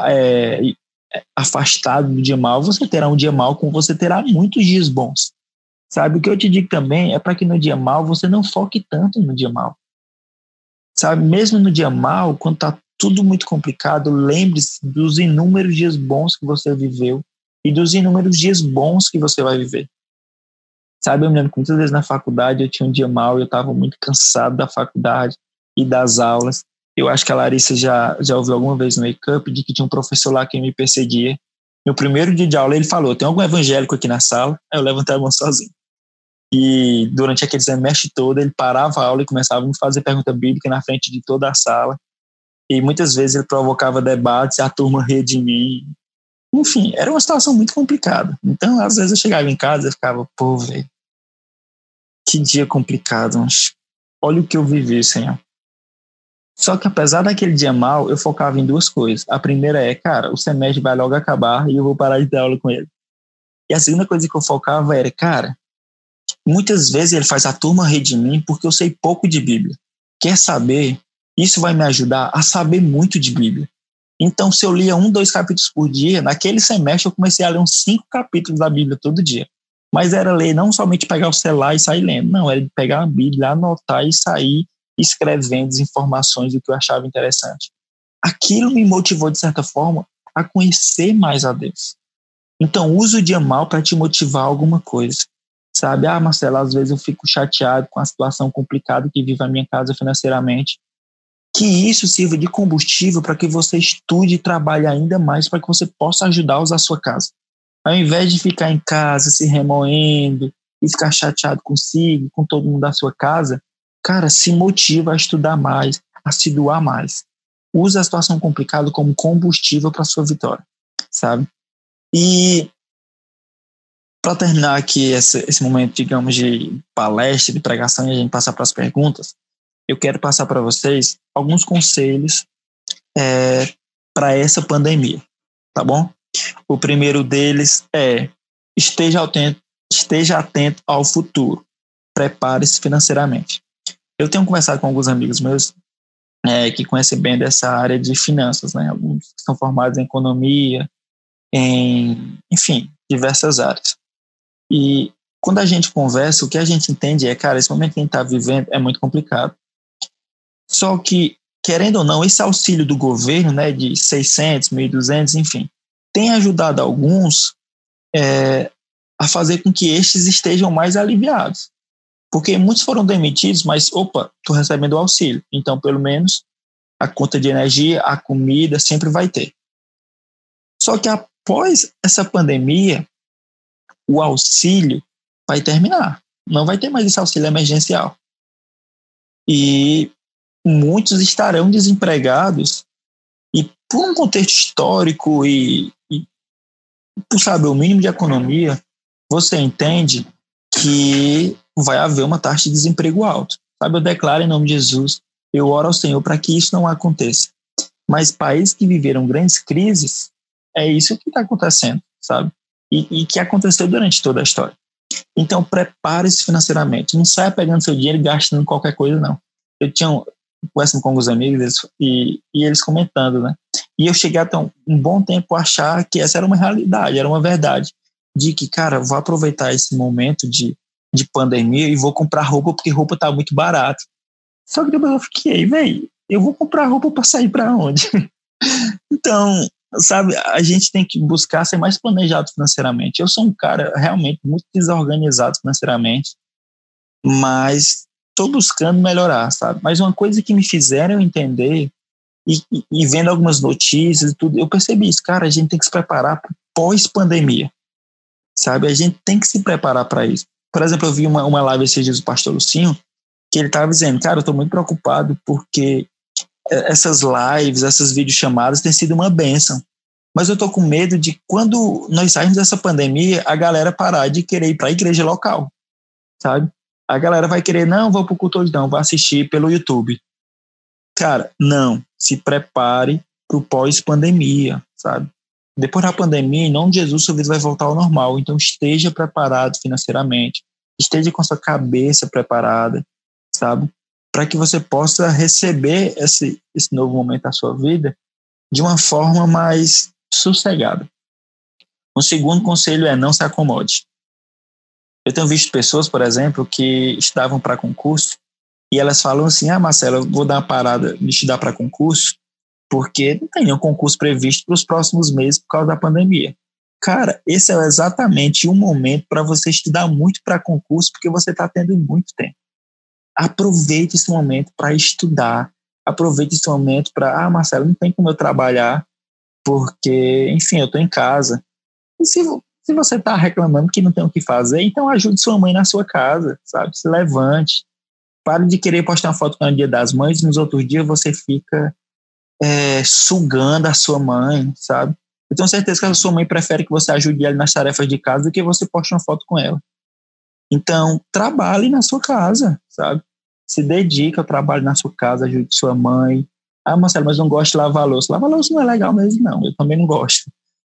é, afastado do dia mal, você terá um dia mal como você terá muitos dias bons. Sabe? O que eu te digo também é para que no dia mal você não foque tanto no dia mal. Sabe? Mesmo no dia mal, quando está tudo muito complicado, lembre-se dos inúmeros dias bons que você viveu e dos inúmeros dias bons que você vai viver. Sabe, eu me lembro que muitas vezes na faculdade eu tinha um dia mal, eu estava muito cansado da faculdade e das aulas. Eu acho que a Larissa já, já ouviu alguma vez no Wake Up de que tinha um professor lá que me perseguia. No primeiro dia de aula ele falou: tem algum evangélico aqui na sala? Aí eu levantei a mão sozinho. E durante aquele semestre todo ele parava a aula e começava a me fazer pergunta bíblica na frente de toda a sala. E muitas vezes ele provocava debates a turma ria de mim. Enfim, era uma situação muito complicada. Então, às vezes eu chegava em casa e ficava, pô, velho, que dia complicado, mas olha o que eu vivi, Senhor. Só que apesar daquele dia mal, eu focava em duas coisas. A primeira é, cara, o semestre vai logo acabar e eu vou parar de ter aula com ele. E a segunda coisa que eu focava era, cara, muitas vezes ele faz a turma rir de mim porque eu sei pouco de Bíblia. Quer saber? Isso vai me ajudar a saber muito de Bíblia. Então, se eu lia um, dois capítulos por dia, naquele semestre eu comecei a ler uns cinco capítulos da Bíblia todo dia. Mas era ler, não somente pegar o celular e sair lendo, não, era pegar a Bíblia, anotar e sair escrevendo as informações do que eu achava interessante. Aquilo me motivou, de certa forma, a conhecer mais a Deus. Então, use o dia mal para te motivar a alguma coisa. Sabe, ah, Marcelo, às vezes eu fico chateado com a situação complicada que vive a minha casa financeiramente. Que isso sirva de combustível para que você estude e trabalhe ainda mais para que você possa ajudar os a sua casa. Ao invés de ficar em casa se remoendo e ficar chateado consigo, com todo mundo da sua casa, cara, se motiva a estudar mais, a se doar mais. Use a situação complicada como combustível para sua vitória, sabe? E para terminar aqui esse, esse, momento, digamos, de palestra, de pregação e a gente passar para as perguntas, eu quero passar para vocês alguns conselhos é, para essa pandemia, tá bom? O primeiro deles é esteja atento, esteja atento ao futuro, prepare-se financeiramente. Eu tenho conversado com alguns amigos meus é, que conhecem bem dessa área de finanças, né? Alguns são formados em economia, em, enfim, diversas áreas. E quando a gente conversa, o que a gente entende é, cara, esse momento que a gente está vivendo é muito complicado. Só que, querendo ou não, esse auxílio do governo, né, de 600, 1.200, enfim, tem ajudado alguns é, a fazer com que estes estejam mais aliviados. Porque muitos foram demitidos, mas, opa, estou recebendo o auxílio. Então, pelo menos, a conta de energia, a comida, sempre vai ter. Só que após essa pandemia, o auxílio vai terminar. Não vai ter mais esse auxílio emergencial. E muitos estarão desempregados e por um contexto histórico e, e por saber o mínimo de economia, você entende que vai haver uma taxa de desemprego alta. Sabe, eu declaro em nome de Jesus, eu oro ao Senhor para que isso não aconteça. Mas países que viveram grandes crises, é isso que está acontecendo, sabe? E, e, que aconteceu durante toda a história. Então, prepare-se financeiramente. Não saia pegando seu dinheiro e gastando qualquer coisa, não. Eu tinha conversando com alguns amigos eles, e, e eles comentando, né? E eu cheguei até um, um bom tempo a achar que essa era uma realidade, era uma verdade. De que, cara, vou aproveitar esse momento de de pandemia e vou comprar roupa porque roupa tá muito barato. Só que depois eu fiquei, velho, eu vou comprar roupa para sair para onde? (laughs) então, sabe, a gente tem que buscar ser mais planejado financeiramente. Eu sou um cara realmente muito desorganizado financeiramente, mas estou buscando melhorar, sabe? Mas uma coisa que me fizeram entender e, e, vendo algumas notícias e tudo, eu percebi isso, cara, a gente tem que se preparar para pós-pandemia, sabe? A gente tem que se preparar para isso. Por exemplo, eu vi uma, uma live esses dias do pastor Lucinho, que ele estava dizendo, cara, eu estou muito preocupado porque essas lives, essas videochamadas têm sido uma benção. Mas eu estou com medo de quando nós sairmos dessa pandemia, a galera parar de querer ir para a igreja local, sabe? A galera vai querer, não, vou para o culto hoje não, vou assistir pelo YouTube. Cara, não, se prepare para o pós-pandemia, sabe? Depois da pandemia, em nome de Jesus, sua vida vai voltar ao normal. Então, esteja preparado financeiramente, esteja com sua cabeça preparada, sabe? Para que você possa receber esse, esse novo momento da sua vida de uma forma mais sossegada. Um segundo conselho é não se acomode. Eu tenho visto pessoas, por exemplo, que estavam para concurso e elas falam assim: Ah, Marcelo, eu vou dar uma parada de estudar para concurso, porque não tem nenhum concurso previsto para os próximos meses por causa da pandemia. Cara, esse é exatamente o momento para você estudar muito para concurso, porque você está tendo muito tempo. Aproveite esse momento para estudar, aproveite esse momento para, ah, Marcelo, não tem como eu trabalhar, porque, enfim, eu estou em casa. E se, se você está reclamando que não tem o que fazer, então ajude sua mãe na sua casa, sabe? Se levante. Pare de querer postar uma foto no dia das mães nos outros dias você fica é, sugando a sua mãe, sabe? Eu tenho certeza que a sua mãe prefere que você ajude ela nas tarefas de casa do que você poste uma foto com ela. Então, trabalhe na sua casa, sabe? Se dedique ao trabalho na sua casa, ajude sua mãe. Ah, Marcelo, mas não gosto de lavar louça. Lavar louça não é legal mesmo, não. Eu também não gosto.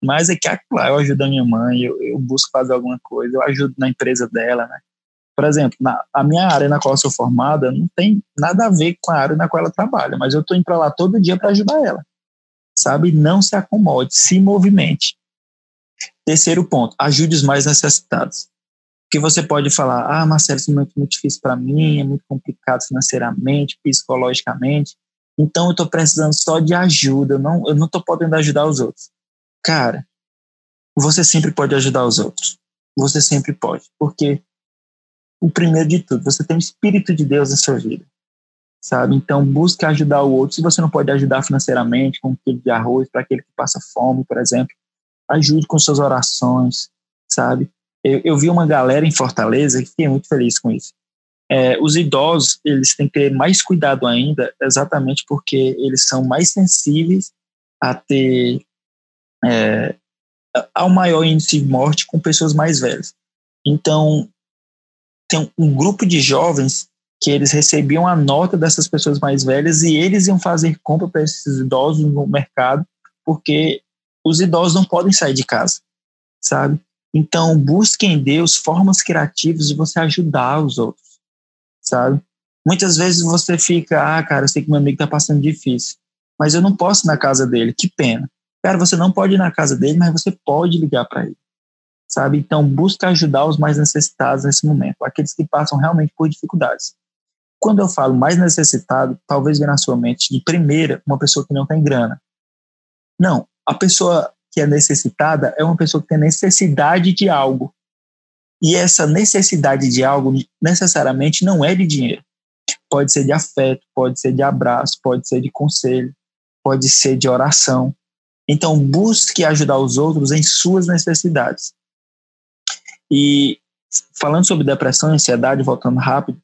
Mas é que, ah, claro, eu ajudo a minha mãe, eu, eu busco fazer alguma coisa, eu ajudo na empresa dela, né? Por exemplo, na, a minha área na qual eu sou formada não tem nada a ver com a área na qual ela trabalha, mas eu estou indo para lá todo dia para ajudar ela. Sabe? Não se acomode, se movimente. Terceiro ponto, ajude os mais necessitados. Que você pode falar, ah, Marcelo, isso é muito, muito difícil para mim, é muito complicado financeiramente, psicologicamente, então eu estou precisando só de ajuda, eu não estou não podendo ajudar os outros. Cara, você sempre pode ajudar os outros. Você sempre pode, porque o primeiro de tudo, você tem o Espírito de Deus na sua vida, sabe? Então, busque ajudar o outro. Se você não pode ajudar financeiramente, com um quilo de arroz para aquele que passa fome, por exemplo, ajude com suas orações, sabe? Eu, eu vi uma galera em Fortaleza que fiquei muito feliz com isso. É, os idosos, eles têm que ter mais cuidado ainda, exatamente porque eles são mais sensíveis a ter é, ao maior índice de morte com pessoas mais velhas. Então, tem um grupo de jovens que eles recebiam a nota dessas pessoas mais velhas e eles iam fazer compra para esses idosos no mercado, porque os idosos não podem sair de casa, sabe? Então, busque em Deus formas criativas de você ajudar os outros, sabe? Muitas vezes você fica, ah, cara, eu sei que meu amigo está passando difícil, mas eu não posso ir na casa dele, que pena. Cara, você não pode ir na casa dele, mas você pode ligar para ele sabe? Então, busca ajudar os mais necessitados nesse momento, aqueles que passam realmente por dificuldades. Quando eu falo mais necessitado, talvez venha na sua mente, de primeira, uma pessoa que não tem grana. Não, a pessoa que é necessitada é uma pessoa que tem necessidade de algo. E essa necessidade de algo necessariamente não é de dinheiro. Pode ser de afeto, pode ser de abraço, pode ser de conselho, pode ser de oração. Então, busque ajudar os outros em suas necessidades. E falando sobre depressão e ansiedade, voltando rápido,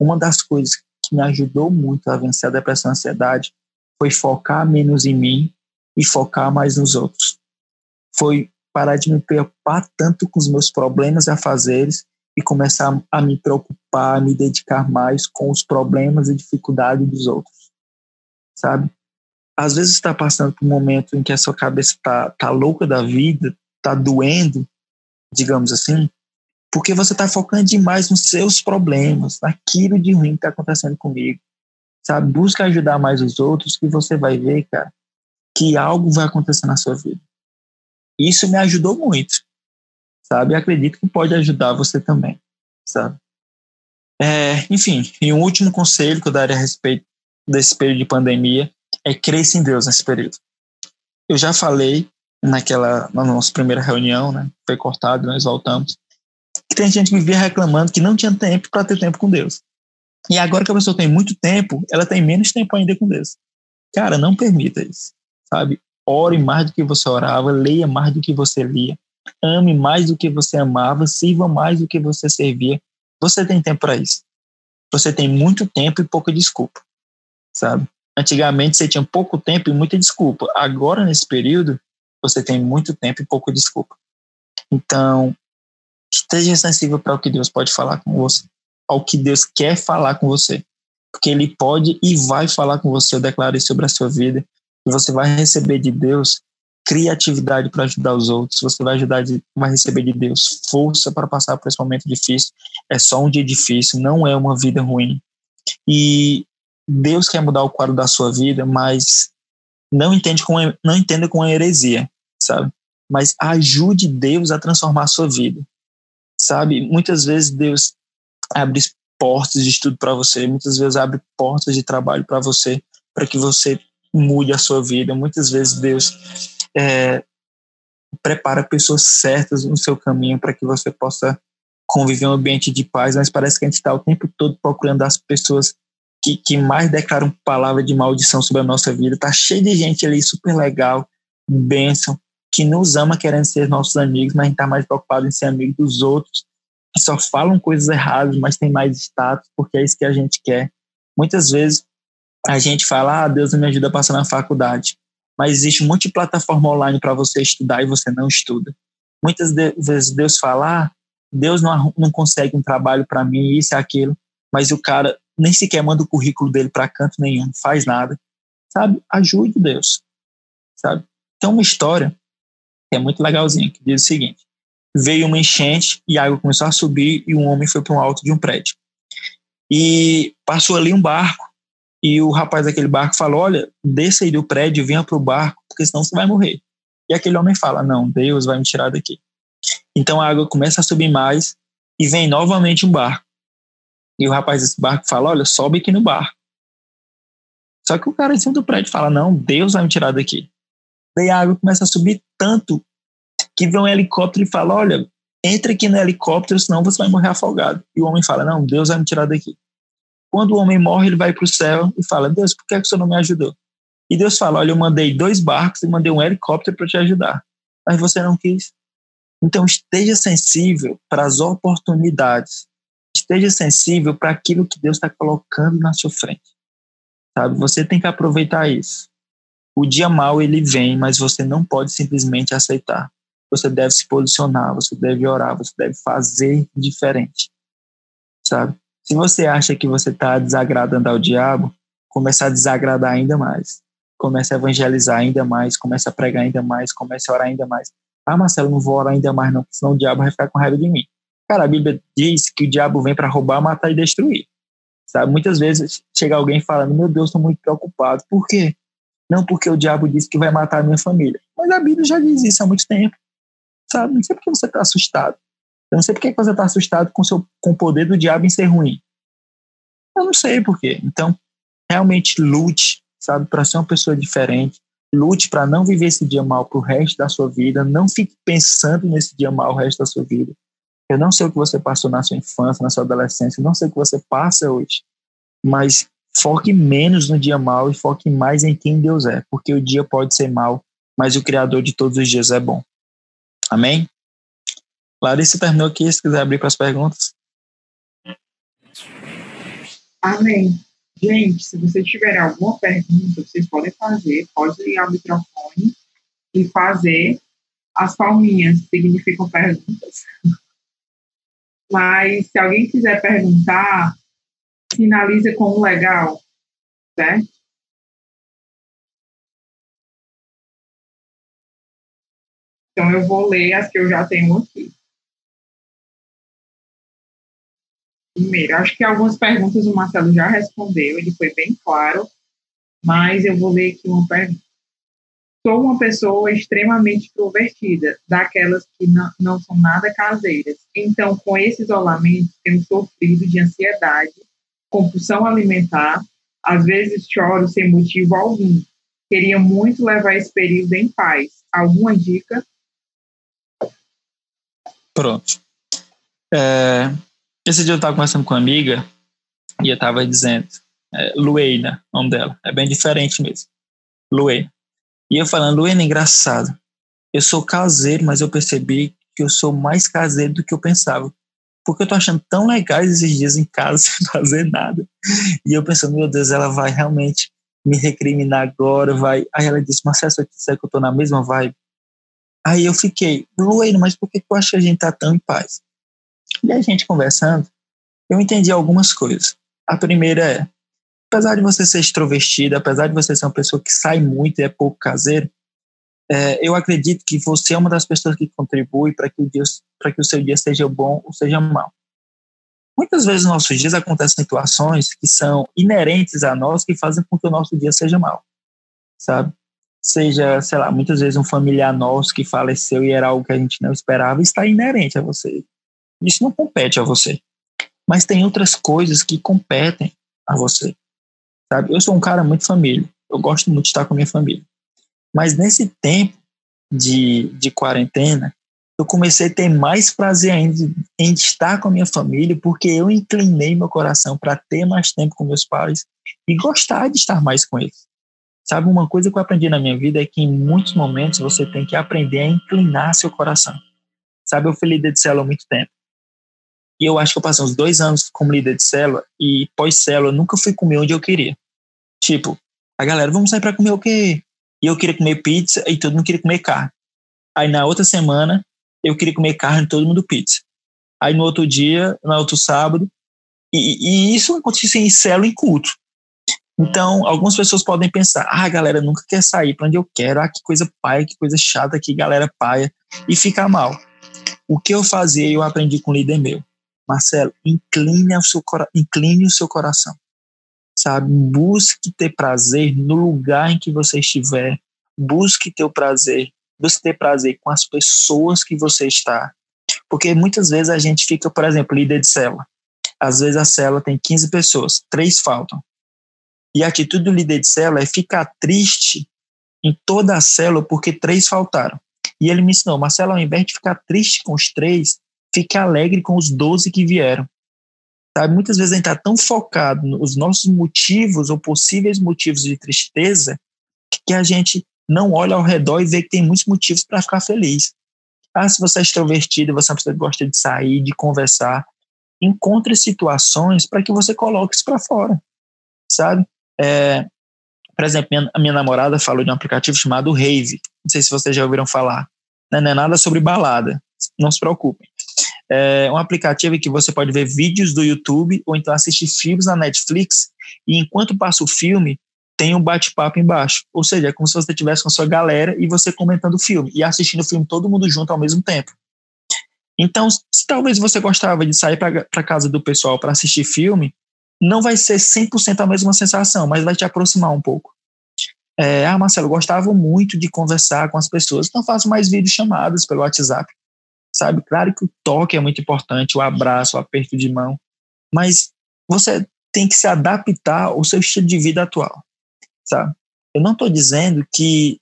uma das coisas que me ajudou muito a vencer a depressão e a ansiedade foi focar menos em mim e focar mais nos outros. Foi parar de me preocupar tanto com os meus problemas e afazeres e começar a me preocupar, a me dedicar mais com os problemas e dificuldades dos outros. Sabe? Às vezes está passando por um momento em que a sua cabeça está tá louca da vida, está doendo, digamos assim, porque você está focando demais nos seus problemas, naquilo de ruim que está acontecendo comigo. Sabe? Busca ajudar mais os outros que você vai ver, cara, que algo vai acontecer na sua vida. Isso me ajudou muito, sabe? Acredito que pode ajudar você também. sabe? É, enfim, e um último conselho que eu daria a respeito desse período de pandemia é cresça em Deus nesse período. Eu já falei naquela na nossa primeira reunião, né? Foi cortado, nós voltamos. Que tem gente que vivia reclamando que não tinha tempo para ter tempo com Deus. E agora que a pessoa tem muito tempo, ela tem menos tempo ainda com Deus. Cara, não permita isso, sabe? Ore mais do que você orava, leia mais do que você lia, ame mais do que você amava, sirva mais do que você servia. Você tem tempo para isso. Você tem muito tempo e pouca desculpa, sabe? Antigamente você tinha pouco tempo e muita desculpa. Agora, nesse período, você tem muito tempo e pouca desculpa. Então, esteja sensível para o que Deus pode falar com você, ao que Deus quer falar com você. Porque Ele pode e vai falar com você, eu declaro isso sobre a sua vida. Você vai receber de Deus criatividade para ajudar os outros, você vai ajudar de, vai receber de Deus força para passar por esse momento difícil. É só um dia difícil, não é uma vida ruim. E Deus quer mudar o quadro da sua vida, mas não entende com não entenda com a heresia, sabe? Mas ajude Deus a transformar a sua vida. Sabe? Muitas vezes Deus abre portas de estudo para você, muitas vezes abre portas de trabalho para você, para que você mude a sua vida. Muitas vezes Deus é, prepara pessoas certas no seu caminho para que você possa conviver em um ambiente de paz, mas parece que a gente está o tempo todo procurando as pessoas que, que mais declaram palavra de maldição sobre a nossa vida. Tá cheio de gente ali super legal, bênção, que nos ama querendo ser nossos amigos, mas a gente está mais preocupado em ser amigo dos outros, que só falam coisas erradas, mas tem mais status, porque é isso que a gente quer. Muitas vezes a gente fala, ah, Deus me ajuda a passar na faculdade mas existe um monte de plataforma online para você estudar e você não estuda. Muitas vezes Deus fala, ah, Deus não, não consegue um trabalho para mim, isso e aquilo, mas o cara nem sequer manda o currículo dele para canto nenhum, faz nada. Sabe? Ajude Deus. Sabe? Tem uma história que é muito legalzinha, que diz o seguinte: veio uma enchente e a água começou a subir e um homem foi para um alto de um prédio. E passou ali um barco e o rapaz daquele barco falou: Olha, desça aí do prédio, venha para o barco, porque senão você vai morrer. E aquele homem fala: Não, Deus vai me tirar daqui. Então a água começa a subir mais e vem novamente um barco. E o rapaz desse barco fala: Olha, sobe aqui no barco. Só que o cara em cima do prédio fala: Não, Deus vai me tirar daqui. Daí a água começa a subir tanto que vem um helicóptero e fala: Olha, entre aqui no helicóptero, senão você vai morrer afogado. E o homem fala: Não, Deus vai me tirar daqui. Quando o homem morre, ele vai para o céu e fala: Deus, por que, é que o senhor não me ajudou? E Deus fala: Olha, eu mandei dois barcos e mandei um helicóptero para te ajudar, mas você não quis. Então, esteja sensível para as oportunidades, esteja sensível para aquilo que Deus está colocando na sua frente. Sabe? Você tem que aproveitar isso. O dia mal ele vem, mas você não pode simplesmente aceitar. Você deve se posicionar, você deve orar, você deve fazer diferente. Sabe? Se você acha que você está desagradando ao diabo, comece a desagradar ainda mais. Comece a evangelizar ainda mais, comece a pregar ainda mais, comece a orar ainda mais. Ah, Marcelo, não vou orar ainda mais não, senão o diabo vai ficar com raiva de mim. Cara, a Bíblia diz que o diabo vem para roubar, matar e destruir. Sabe? Muitas vezes chega alguém falando, meu Deus, estou muito preocupado. Por quê? Não porque o diabo disse que vai matar a minha família. Mas a Bíblia já diz isso há muito tempo. Sabe? Não sei porque você está assustado. Eu não sei por que você está assustado com, seu, com o poder do diabo em ser ruim. Eu não sei por quê. Então, realmente lute, sabe, para ser uma pessoa diferente. Lute para não viver esse dia mal pro resto da sua vida. Não fique pensando nesse dia mal o resto da sua vida. Eu não sei o que você passou na sua infância, na sua adolescência. Eu não sei o que você passa hoje. Mas foque menos no dia mal e foque mais em quem Deus é. Porque o dia pode ser mal, mas o Criador de todos os dias é bom. Amém? Larissa terminou aqui, se quiser abrir para as perguntas. Amém. Gente, se vocês tiverem alguma pergunta, vocês podem fazer, pode ligar o microfone e fazer. As palminhas significam perguntas. (laughs) Mas se alguém quiser perguntar, finaliza com um legal, certo? Então eu vou ler as que eu já tenho aqui. Primeiro, acho que algumas perguntas o Marcelo já respondeu, ele foi bem claro, mas eu vou ler aqui uma pergunta. Sou uma pessoa extremamente extrovertida, daquelas que não, não são nada caseiras. Então, com esse isolamento, tenho sofrido de ansiedade, compulsão alimentar, às vezes choro sem motivo algum. Queria muito levar esse período em paz. Alguma dica? Pronto. É, esse dia eu estava conversando com uma amiga e eu estava dizendo, é, Lueina, nome dela, é bem diferente mesmo. Lueina. E eu falando, Luena, engraçado. Eu sou caseiro, mas eu percebi que eu sou mais caseiro do que eu pensava. Porque eu tô achando tão legais esses dias em casa (laughs) sem fazer nada. E eu pensando, meu Deus, ela vai realmente me recriminar agora, vai. Aí ela disse, Marcelo, você que eu tô na mesma vibe? Aí eu fiquei, Luena, mas por que tu acha que a gente tá tão em paz? E a gente conversando, eu entendi algumas coisas. A primeira é, apesar de você ser extrovertido, apesar de você ser uma pessoa que sai muito e é pouco caseiro, é, eu acredito que você é uma das pessoas que contribui para que o dia, que o seu dia seja bom ou seja mal. Muitas vezes nos nossos dias acontecem situações que são inerentes a nós que fazem com que o nosso dia seja mal, sabe? Seja, sei lá, muitas vezes um familiar nosso que faleceu e era algo que a gente não esperava está inerente a você. Isso não compete a você. Mas tem outras coisas que competem a você sabe? Eu sou um cara muito família, eu gosto muito de estar com a minha família. Mas nesse tempo de, de quarentena, eu comecei a ter mais prazer ainda em estar com a minha família, porque eu inclinei meu coração para ter mais tempo com meus pais e gostar de estar mais com eles. Sabe, uma coisa que eu aprendi na minha vida é que em muitos momentos você tem que aprender a inclinar seu coração. Sabe, eu fui líder de célula há muito tempo. E eu acho que eu passei uns dois anos como líder de célula e pós-célula nunca fui comer onde eu queria. Tipo, a galera, vamos sair para comer o quê? E eu queria comer pizza e todo mundo queria comer carne. Aí na outra semana, eu queria comer carne e todo mundo pizza. Aí no outro dia, no outro sábado, e, e isso acontece em célula em culto. Então, algumas pessoas podem pensar, ah, a galera nunca quer sair para onde eu quero, ah, que coisa paia, que coisa chata, que galera paia, e fica mal. O que eu fazia, eu aprendi com um líder meu. Marcelo, incline o seu, incline o seu coração, sabe? Busque ter prazer no lugar em que você estiver, busque ter o prazer, busque ter prazer com as pessoas que você está, porque muitas vezes a gente fica, por exemplo, líder de célula. Às vezes a célula tem 15 pessoas, três faltam. E a atitude do líder de célula é ficar triste em toda a célula porque três faltaram. E ele me ensinou, Marcelo, ao invés de ficar triste com os três, fique alegre com os 12 que vieram. Sabe? Muitas vezes a gente está tão focado nos nossos motivos ou possíveis motivos de tristeza que a gente não olha ao redor e vê que tem muitos motivos para ficar feliz. Ah, se você é extrovertido, você é uma pessoa que gosta de sair, de conversar, encontre situações para que você coloque isso para fora, sabe? É, por exemplo, minha, a minha namorada falou de um aplicativo chamado Rave. Não sei se vocês já ouviram falar. Não é nada sobre balada, não se preocupem é um aplicativo que você pode ver vídeos do YouTube ou então assistir filmes na Netflix e enquanto passa o filme tem um bate-papo embaixo. Ou seja, é como se você estivesse com a sua galera e você comentando o filme e assistindo o filme todo mundo junto ao mesmo tempo. Então, se talvez você gostava de sair para casa do pessoal para assistir filme, não vai ser 100% a mesma sensação, mas vai te aproximar um pouco. É, ah, Marcelo, gostava muito de conversar com as pessoas, então faço mais vídeos chamadas pelo WhatsApp sabe? Claro que o toque é muito importante, o abraço, o aperto de mão, mas você tem que se adaptar ao seu estilo de vida atual, sabe? Eu não estou dizendo que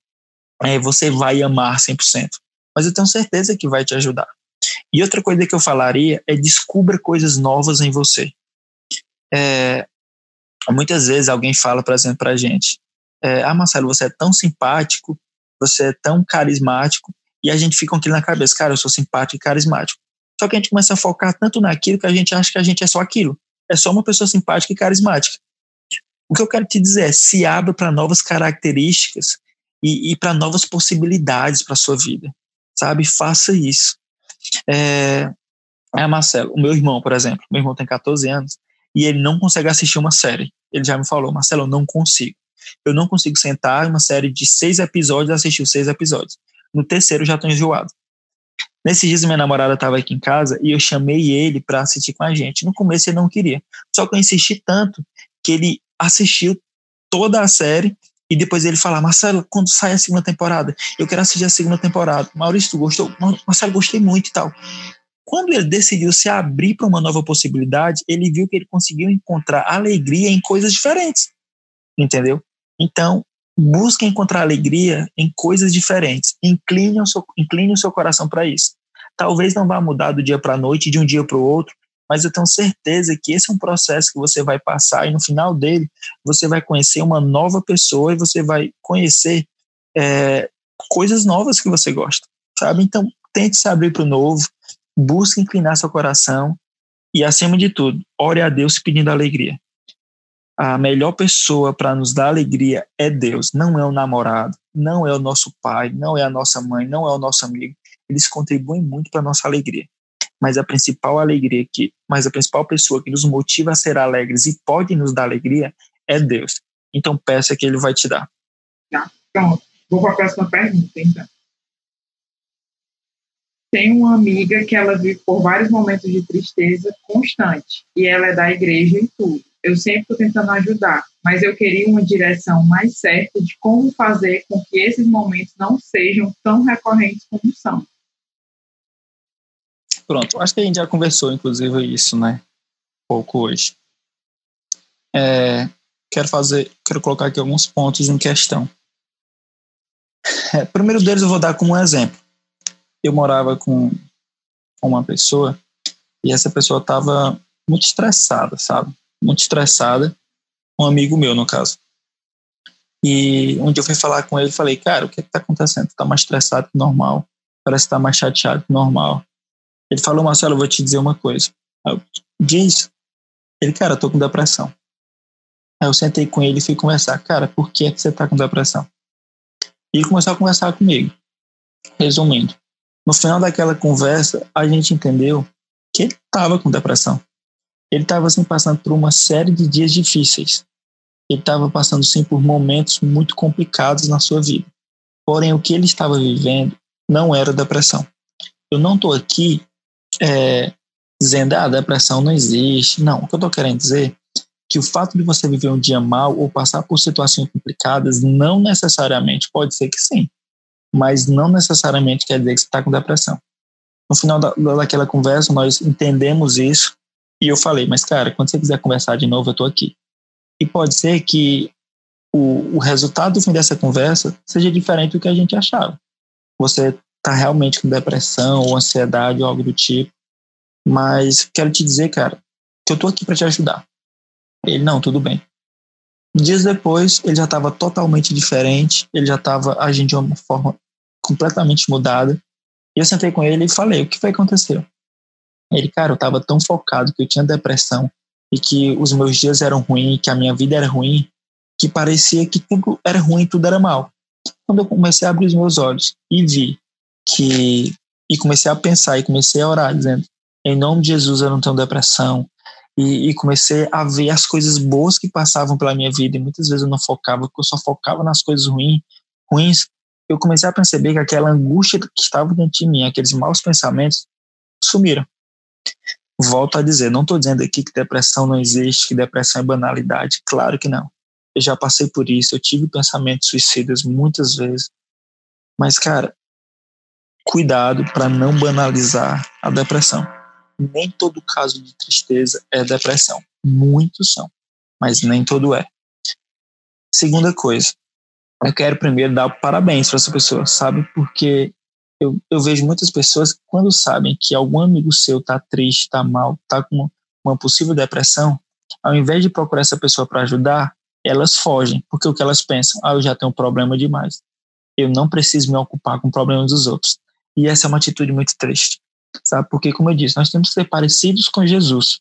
é, você vai amar 100%, mas eu tenho certeza que vai te ajudar. E outra coisa que eu falaria é descubra coisas novas em você. É, muitas vezes alguém fala, por exemplo, para a gente, é, ah, Marcelo, você é tão simpático, você é tão carismático, e a gente fica com aquilo na cabeça, cara, eu sou simpático e carismático. Só que a gente começa a focar tanto naquilo que a gente acha que a gente é só aquilo. É só uma pessoa simpática e carismática. O que eu quero te dizer é, se abra para novas características e, e para novas possibilidades para sua vida, sabe? Faça isso. É, é, Marcelo, o meu irmão, por exemplo, meu irmão tem 14 anos e ele não consegue assistir uma série. Ele já me falou, Marcelo, eu não consigo. Eu não consigo sentar em uma série de seis episódios e assistir os seis episódios. No terceiro já estou enjoado. Nesses dias minha namorada estava aqui em casa e eu chamei ele para assistir com a gente. No começo ele não queria, só que eu insisti tanto que ele assistiu toda a série e depois ele falar, Marcelo, quando sai a segunda temporada, eu quero assistir a segunda temporada. Maurício, tu gostou? Marcelo, gostei muito e tal. Quando ele decidiu se abrir para uma nova possibilidade, ele viu que ele conseguiu encontrar alegria em coisas diferentes. Entendeu? Então, busque encontrar alegria em coisas diferentes. Incline o seu, incline o seu coração para isso. Talvez não vá mudar do dia para a noite, de um dia para o outro, mas eu tenho certeza que esse é um processo que você vai passar e no final dele você vai conhecer uma nova pessoa e você vai conhecer é, coisas novas que você gosta, sabe? Então, tente se abrir para o novo, busque inclinar seu coração e, acima de tudo, ore a Deus pedindo alegria. A melhor pessoa para nos dar alegria é Deus, não é o namorado, não é o nosso pai, não é a nossa mãe, não é o nosso amigo. Eles contribuem muito para nossa alegria mas a principal alegria que, mas a principal pessoa que nos motiva a ser alegres e pode nos dar alegria é Deus. Então peça que ele vai te dar. Tá, pronto. Vou para a próxima pergunta, então. Tem uma amiga que ela vive por vários momentos de tristeza constante e ela é da igreja e tudo. Eu sempre estou tentando ajudar, mas eu queria uma direção mais certa de como fazer com que esses momentos não sejam tão recorrentes como são. Pronto, acho que a gente já conversou, inclusive, isso, né? Um pouco hoje. É, quero fazer, quero colocar aqui alguns pontos em questão. É, primeiro deles eu vou dar como um exemplo. Eu morava com uma pessoa e essa pessoa estava muito estressada, sabe? Muito estressada. Um amigo meu, no caso. E um dia eu fui falar com ele e falei, cara, o que está acontecendo? Tu tá mais estressado que normal. Parece que tá mais chateado que normal. Ele falou, Marcelo, eu vou te dizer uma coisa. Eu, Diz. Ele, cara, eu tô com depressão. Aí eu sentei com ele e fui conversar. Cara, por que, é que você tá com depressão? E ele começou a conversar comigo. Resumindo, no final daquela conversa, a gente entendeu que ele estava com depressão. Ele estava assim, passando por uma série de dias difíceis. Ele estava passando sim por momentos muito complicados na sua vida. Porém, o que ele estava vivendo não era depressão. Eu não estou aqui é, dizendo, ah, a depressão não existe. Não, o que eu estou querendo dizer é que o fato de você viver um dia mal ou passar por situações complicadas não necessariamente, pode ser que sim, mas não necessariamente quer dizer que você está com depressão. No final da, daquela conversa, nós entendemos isso e eu falei, mas cara, quando você quiser conversar de novo, eu estou aqui. E pode ser que o, o resultado do fim dessa conversa seja diferente do que a gente achava. Você está realmente com depressão ou ansiedade ou algo do tipo. Mas quero te dizer, cara, que eu tô aqui para te ajudar. Ele, não, tudo bem. Dias depois, ele já estava totalmente diferente, ele já estava agindo de uma forma completamente mudada. E eu sentei com ele e falei: o que foi que aconteceu? Ele, cara, eu estava tão focado que eu tinha depressão e que os meus dias eram ruins, que a minha vida era ruim, que parecia que tudo era ruim, tudo era mal. Quando eu comecei a abrir os meus olhos e vi que e comecei a pensar e comecei a orar dizendo em nome de Jesus eu não tenho depressão. E, e, comecei a ver as coisas boas que passavam pela minha vida e muitas vezes eu não focava porque eu só focava nas coisas ruins ruins. Eu comecei a perceber que aquela angústia que estava dentro de mim aqueles maus pensamentos sumiram volto a dizer não estou dizendo aqui que depressão não existe que depressão é banalidade claro que não eu já passei por isso eu tive pensamentos suicidas muitas vezes mas cara cuidado para não banalizar a depressão. Nem todo caso de tristeza é depressão. Muitos são, mas nem todo é. Segunda coisa, eu quero primeiro dar parabéns para essa pessoa, sabe? Porque eu, eu vejo muitas pessoas que, quando sabem que algum amigo seu está triste, está mal, está com uma possível depressão, ao invés de procurar essa pessoa para ajudar, elas fogem, porque o que elas pensam? Ah, eu já tenho um problema demais. Eu não preciso me ocupar com problemas dos outros. E essa é uma atitude muito triste, sabe? Porque, como eu disse, nós temos que ser parecidos com Jesus.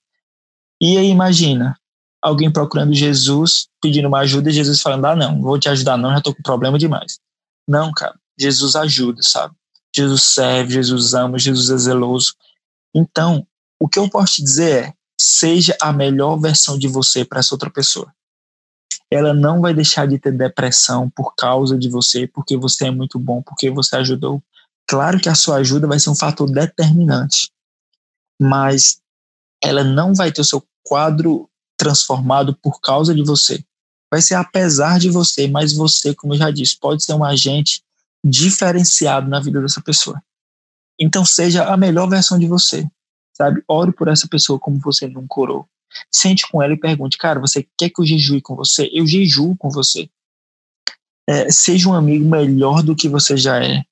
E aí, imagina, alguém procurando Jesus, pedindo uma ajuda, e Jesus falando: Ah, não, vou te ajudar, não, já estou com problema demais. Não, cara, Jesus ajuda, sabe? Jesus serve, Jesus ama, Jesus é zeloso. Então, o que eu posso te dizer é: seja a melhor versão de você para essa outra pessoa. Ela não vai deixar de ter depressão por causa de você, porque você é muito bom, porque você ajudou. Claro que a sua ajuda vai ser um fator determinante, mas ela não vai ter o seu quadro transformado por causa de você. vai ser apesar de você, mas você, como eu já disse, pode ser um agente diferenciado na vida dessa pessoa. Então seja a melhor versão de você, sabe? Ore por essa pessoa como você nunca orou. Sente com ela e pergunte, cara, você quer que eu jejue com você? Eu jejuo com você. É, seja um amigo melhor do que você já é.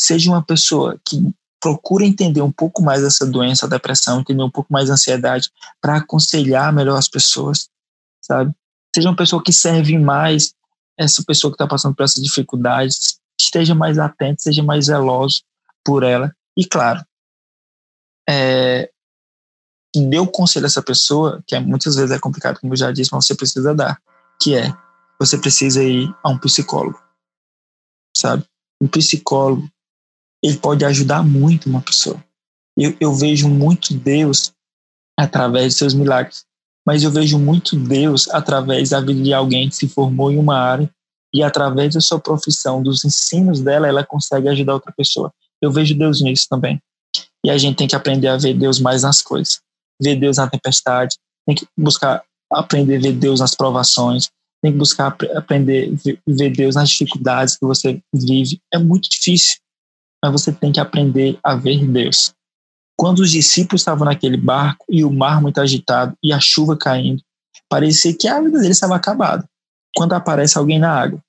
Seja uma pessoa que procura entender um pouco mais essa doença, a depressão, entender um pouco mais a ansiedade, para aconselhar melhor as pessoas, sabe? Seja uma pessoa que serve mais essa pessoa que está passando por essas dificuldades, esteja mais atento, seja mais zeloso por ela. E claro, é, dê o conselho a essa pessoa, que é, muitas vezes é complicado, como eu já disse, mas você precisa dar, que é, você precisa ir a um psicólogo, sabe? Um psicólogo, ele pode ajudar muito uma pessoa. Eu, eu vejo muito Deus através de seus milagres, mas eu vejo muito Deus através da vida de alguém que se formou em uma área e através da sua profissão, dos ensinos dela, ela consegue ajudar outra pessoa. Eu vejo Deus nisso também. E a gente tem que aprender a ver Deus mais nas coisas. Ver Deus na tempestade, tem que buscar aprender a ver Deus nas provações, tem que buscar aprender a ver Deus nas dificuldades que você vive. É muito difícil, mas você tem que aprender a ver Deus. Quando os discípulos estavam naquele barco e o mar muito agitado e a chuva caindo, parecia que a vida deles estava acabada. Quando aparece alguém na água,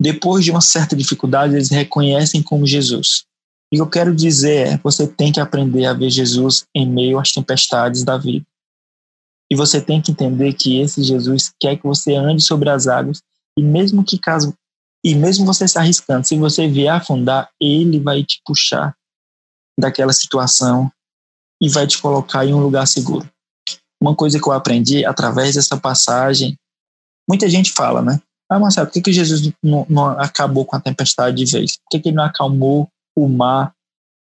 depois de uma certa dificuldade, eles reconhecem como Jesus. E eu quero dizer é: você tem que aprender a ver Jesus em meio às tempestades da vida. E você tem que entender que esse Jesus quer que você ande sobre as águas e mesmo que caso e mesmo você se arriscando, se você vier afundar, ele vai te puxar daquela situação e vai te colocar em um lugar seguro. Uma coisa que eu aprendi através dessa passagem, muita gente fala, né? Ah, Marcelo, por que, que Jesus não, não acabou com a tempestade de vez? Por que, que ele não acalmou o mar.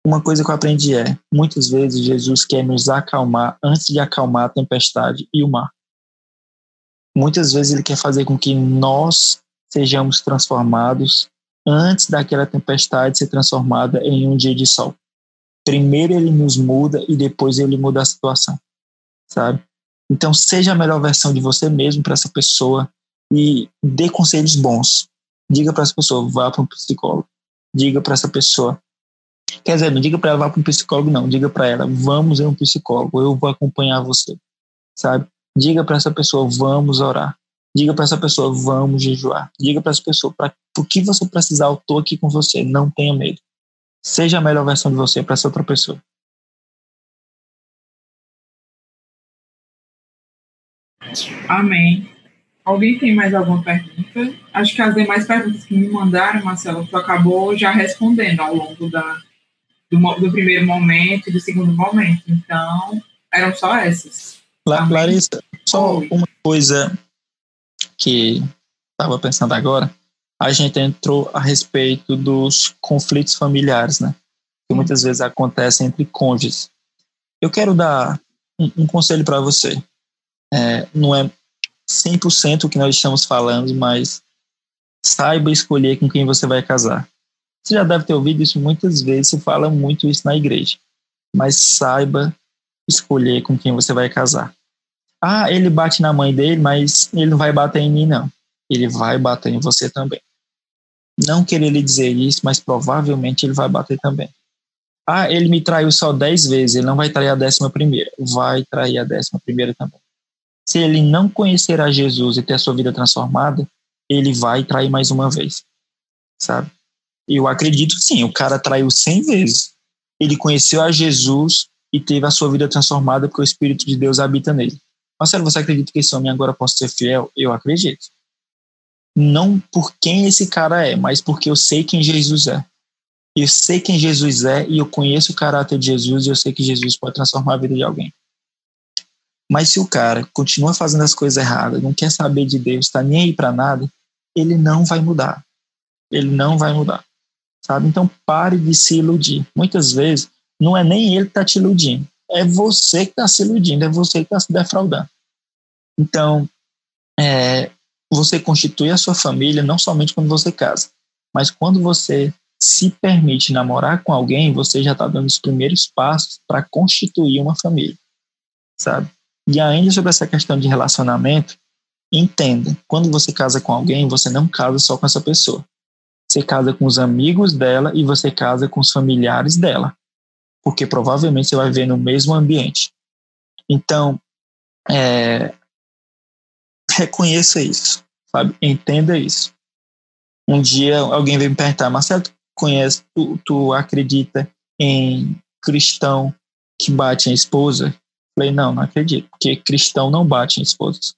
Uma coisa que eu aprendi é: muitas vezes Jesus quer nos acalmar antes de acalmar a tempestade e o mar. Muitas vezes ele quer fazer com que nós sejamos transformados antes daquela tempestade ser transformada em um dia de sol. Primeiro ele nos muda e depois ele muda a situação, sabe? Então seja a melhor versão de você mesmo para essa pessoa e dê conselhos bons. Diga para essa pessoa, vá para um psicólogo diga para essa pessoa. Quer dizer, não diga para ela vá para um psicólogo, não. Diga para ela, vamos em um psicólogo, eu vou acompanhar você, sabe? Diga para essa pessoa, vamos orar. Diga para essa pessoa, vamos jejuar. Diga para essa pessoa, para o que você precisar, eu estou aqui com você. Não tenha medo. Seja a melhor versão de você para essa outra pessoa. Amém. Alguém tem mais alguma pergunta? Acho que as demais perguntas que me mandaram, Marcelo, tu acabou já respondendo ao longo da, do, do primeiro momento e do segundo momento. Então, eram só essas. La, Larissa, só Oi. uma coisa que estava pensando agora. A gente entrou a respeito dos conflitos familiares, né? Que muitas vezes acontecem entre cônjuges. Eu quero dar um, um conselho para você. É, não é 100% o que nós estamos falando, mas saiba escolher com quem você vai casar. Você já deve ter ouvido isso muitas vezes, se fala muito isso na igreja. Mas saiba escolher com quem você vai casar. Ah, ele bate na mãe dele, mas ele não vai bater em mim, não. Ele vai bater em você também. Não querer lhe dizer isso, mas provavelmente ele vai bater também. Ah, ele me traiu só dez vezes, ele não vai trair a décima primeira. Vai trair a décima primeira também se ele não conhecer a Jesus e ter a sua vida transformada, ele vai trair mais uma vez, sabe? Eu acredito sim, o cara traiu cem vezes. Ele conheceu a Jesus e teve a sua vida transformada porque o Espírito de Deus habita nele. Marcelo, você acredita que esse homem agora pode ser fiel? Eu acredito. Não por quem esse cara é, mas porque eu sei quem Jesus é. Eu sei quem Jesus é e eu conheço o caráter de Jesus e eu sei que Jesus pode transformar a vida de alguém. Mas se o cara continua fazendo as coisas erradas, não quer saber de Deus, está nem aí para nada, ele não vai mudar. Ele não vai mudar. Sabe? Então pare de se iludir. Muitas vezes não é nem ele que está te iludindo, é você que está se iludindo, é você que está se defraudando. Então, é, você constitui a sua família não somente quando você casa, mas quando você se permite namorar com alguém, você já está dando os primeiros passos para constituir uma família, sabe? E ainda sobre essa questão de relacionamento, entenda, quando você casa com alguém, você não casa só com essa pessoa. Você casa com os amigos dela e você casa com os familiares dela. Porque provavelmente você vai ver no mesmo ambiente. Então, é, reconheça isso, sabe? Entenda isso. Um dia alguém veio me perguntar, Marcelo, tu conhece, tu, tu acredita em cristão que bate em esposa? Falei, não, não acredito, porque cristão não bate em esposas,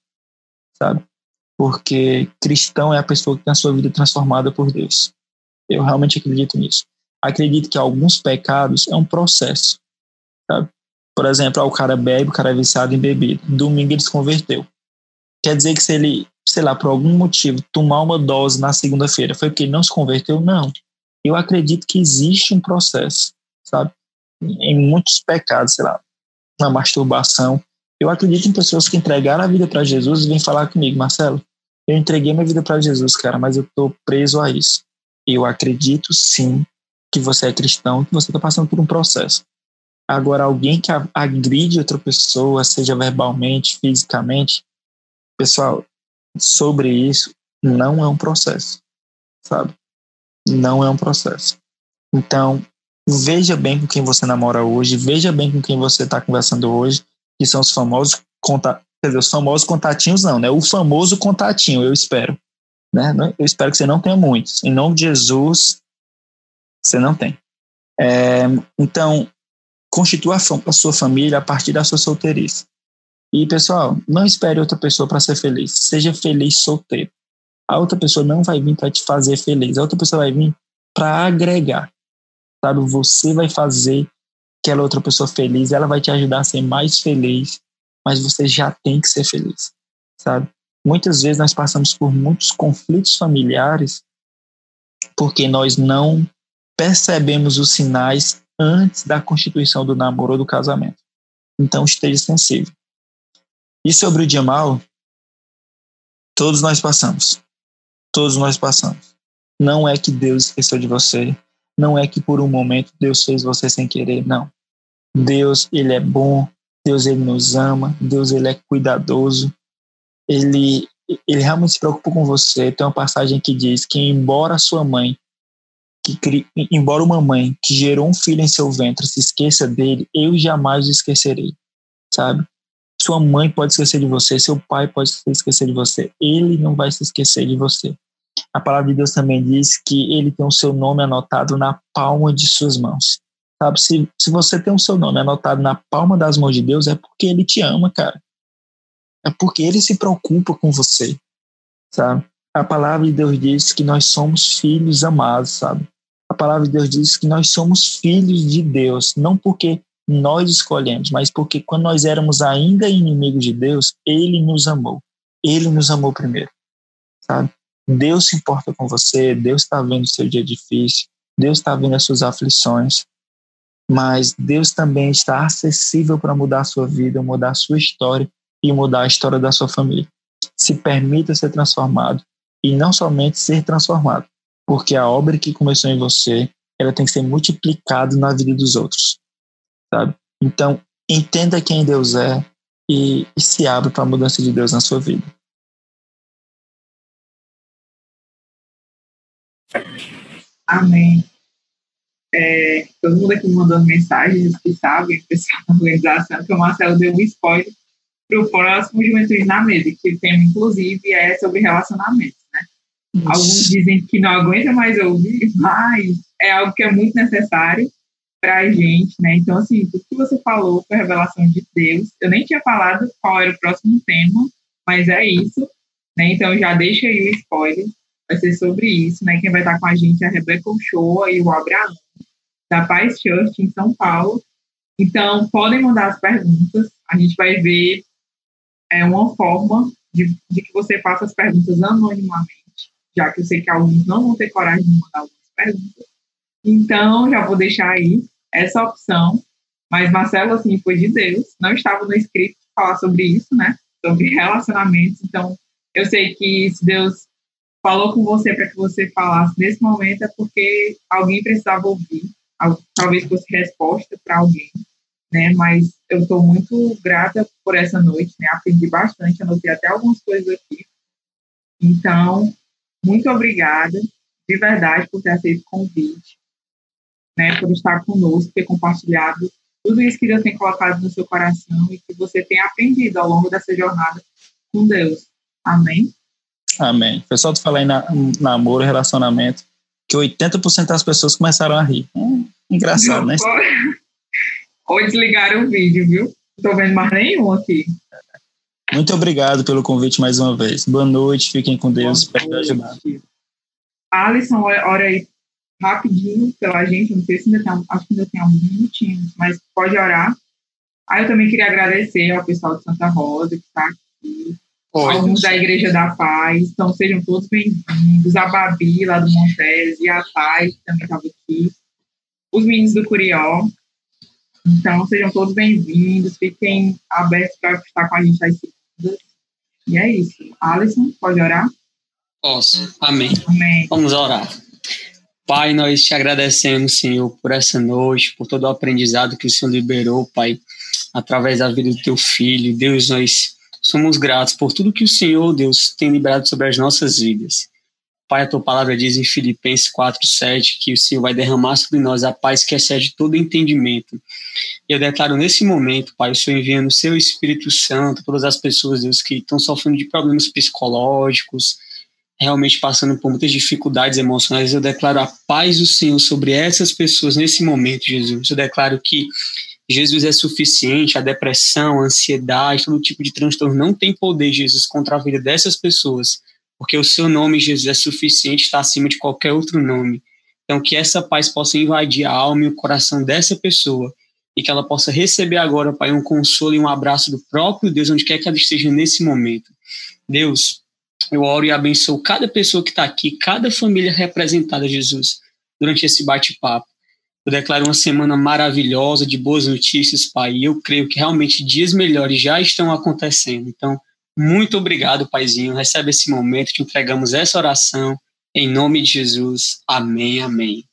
sabe? Porque cristão é a pessoa que tem a sua vida transformada por Deus. Eu realmente acredito nisso. Acredito que alguns pecados é um processo, sabe? Por exemplo, o cara bebe, o cara é viciado em bebida. Domingo ele se converteu. Quer dizer que se ele, sei lá, por algum motivo, tomar uma dose na segunda-feira, foi porque ele não se converteu? Não. Eu acredito que existe um processo, sabe? Em muitos pecados, sei lá, na masturbação. Eu acredito em pessoas que entregaram a vida para Jesus e vêm falar comigo, Marcelo, eu entreguei minha vida para Jesus, cara, mas eu tô preso a isso. Eu acredito sim que você é cristão, que você está passando por um processo. Agora, alguém que agride outra pessoa, seja verbalmente, fisicamente, pessoal, sobre isso, não é um processo, sabe? Não é um processo. Então, veja bem com quem você namora hoje, veja bem com quem você está conversando hoje, que são os famosos conta, quer dizer, os famosos contatinhos não, né? O famoso contatinho, eu espero, né? Eu espero que você não tenha muitos. Em nome de Jesus, você não tem. É, então, constitua a sua família a partir da sua solteirice. E, pessoal, não espere outra pessoa para ser feliz. Seja feliz solteiro. A outra pessoa não vai vir para te fazer feliz. A outra pessoa vai vir para agregar sabe? Você vai fazer aquela outra pessoa feliz, ela vai te ajudar a ser mais feliz, mas você já tem que ser feliz, sabe? Muitas vezes nós passamos por muitos conflitos familiares porque nós não percebemos os sinais antes da constituição do namoro ou do casamento. Então esteja sensível. E sobre o dia mal, todos nós passamos. Todos nós passamos. Não é que Deus esqueceu de você, não é que por um momento Deus fez você sem querer, não. Deus, ele é bom, Deus, ele nos ama, Deus, ele é cuidadoso, ele, ele realmente se preocupa com você. Tem uma passagem que diz que, embora sua mãe, que, embora uma mãe que gerou um filho em seu ventre se esqueça dele, eu jamais o esquecerei, sabe? Sua mãe pode esquecer de você, seu pai pode esquecer de você, ele não vai se esquecer de você. A palavra de Deus também diz que ele tem o seu nome anotado na palma de suas mãos. Sabe, se, se você tem o seu nome anotado na palma das mãos de Deus, é porque ele te ama, cara. É porque ele se preocupa com você, sabe? A palavra de Deus diz que nós somos filhos amados, sabe? A palavra de Deus diz que nós somos filhos de Deus, não porque nós escolhemos, mas porque quando nós éramos ainda inimigos de Deus, ele nos amou. Ele nos amou primeiro, sabe? Deus se importa com você, Deus está vendo o seu dia difícil, Deus está vendo as suas aflições, mas Deus também está acessível para mudar a sua vida, mudar a sua história e mudar a história da sua família. Se permita ser transformado e não somente ser transformado, porque a obra que começou em você, ela tem que ser multiplicada na vida dos outros, sabe? Então, entenda quem Deus é e, e se abra para a mudança de Deus na sua vida. Amém. É, todo mundo aqui mandando mensagens, que sabem, o pessoal da organização, que o Marcelo deu um spoiler para o próximo Juventude na Mesa, que o tema, inclusive, é sobre relacionamentos, né? Isso. Alguns dizem que não aguenta mais ouvir, (laughs) mas é algo que é muito necessário para a gente, né? Então, assim, tudo que você falou foi revelação de Deus. Eu nem tinha falado qual era o próximo tema, mas é isso, né? Então, já deixa aí o spoiler vai ser sobre isso, né? Quem vai estar com a gente é a Rebeca Ochoa e o Abraão, da Paz Church, em São Paulo. Então, podem mandar as perguntas, a gente vai ver é, uma forma de, de que você faça as perguntas anonimamente, já que eu sei que alguns não vão ter coragem de mandar algumas perguntas. Então, já vou deixar aí essa opção. Mas, Marcelo, assim, foi de Deus, não estava no script falar sobre isso, né? Sobre relacionamentos. Então, eu sei que se Deus falou com você para que você falasse nesse momento é porque alguém precisava ouvir, talvez fosse resposta para alguém, né? Mas eu estou muito grata por essa noite, né? Aprendi bastante, anotei até algumas coisas aqui. Então, muito obrigada, de verdade, por ter aceito o convite, né? Por estar conosco, ter compartilhado tudo isso que Deus tem colocado no seu coração e que você tem aprendido ao longo dessa jornada com Deus. Amém? Amém. O pessoal, tu fala aí na, namoro, relacionamento, que 80% das pessoas começaram a rir. É engraçado, né? Ou desligaram o vídeo, viu? Não tô vendo mais nenhum aqui. Muito obrigado pelo convite mais uma vez. Boa noite, fiquem com Deus. Espero ajudar. Alisson, ora aí rapidinho pela gente, não sei se ainda tem, acho que ainda tem alguns minutinhos, mas pode orar. Aí eu também queria agradecer ao pessoal de Santa Rosa que está aqui, alguns da Igreja da Paz, então sejam todos bem-vindos, a Babi lá do Montes e a Thay, que também estava aqui, os meninos do Curió, então sejam todos bem-vindos, fiquem abertos para estar com a gente às segundas, e é isso. Alisson, pode orar? Posso, amém. amém. Vamos orar. Pai, nós te agradecemos, Senhor, por essa noite, por todo o aprendizado que o Senhor liberou, Pai, através da vida do teu filho. Deus, nós Somos gratos por tudo que o Senhor, Deus, tem liberado sobre as nossas vidas. Pai, a tua palavra diz em Filipenses 4:7 que o Senhor vai derramar sobre nós a paz que excede todo entendimento. E eu declaro nesse momento, Pai, o Senhor enviando o seu Espírito Santo, todas as pessoas, Deus, que estão sofrendo de problemas psicológicos, realmente passando por muitas dificuldades emocionais, eu declaro a paz do Senhor sobre essas pessoas nesse momento, Jesus. Eu declaro que Jesus é suficiente, a depressão, a ansiedade, todo tipo de transtorno não tem poder, Jesus, contra a vida dessas pessoas, porque o seu nome, Jesus, é suficiente, está acima de qualquer outro nome. Então, que essa paz possa invadir a alma e o coração dessa pessoa e que ela possa receber agora, Pai, um consolo e um abraço do próprio Deus, onde quer que ela esteja nesse momento. Deus, eu oro e abençoo cada pessoa que está aqui, cada família representada, Jesus, durante esse bate-papo. Eu declaro uma semana maravilhosa de boas notícias, Pai. E eu creio que realmente dias melhores já estão acontecendo. Então, muito obrigado, Paizinho. Recebe esse momento, te entregamos essa oração. Em nome de Jesus. Amém, amém.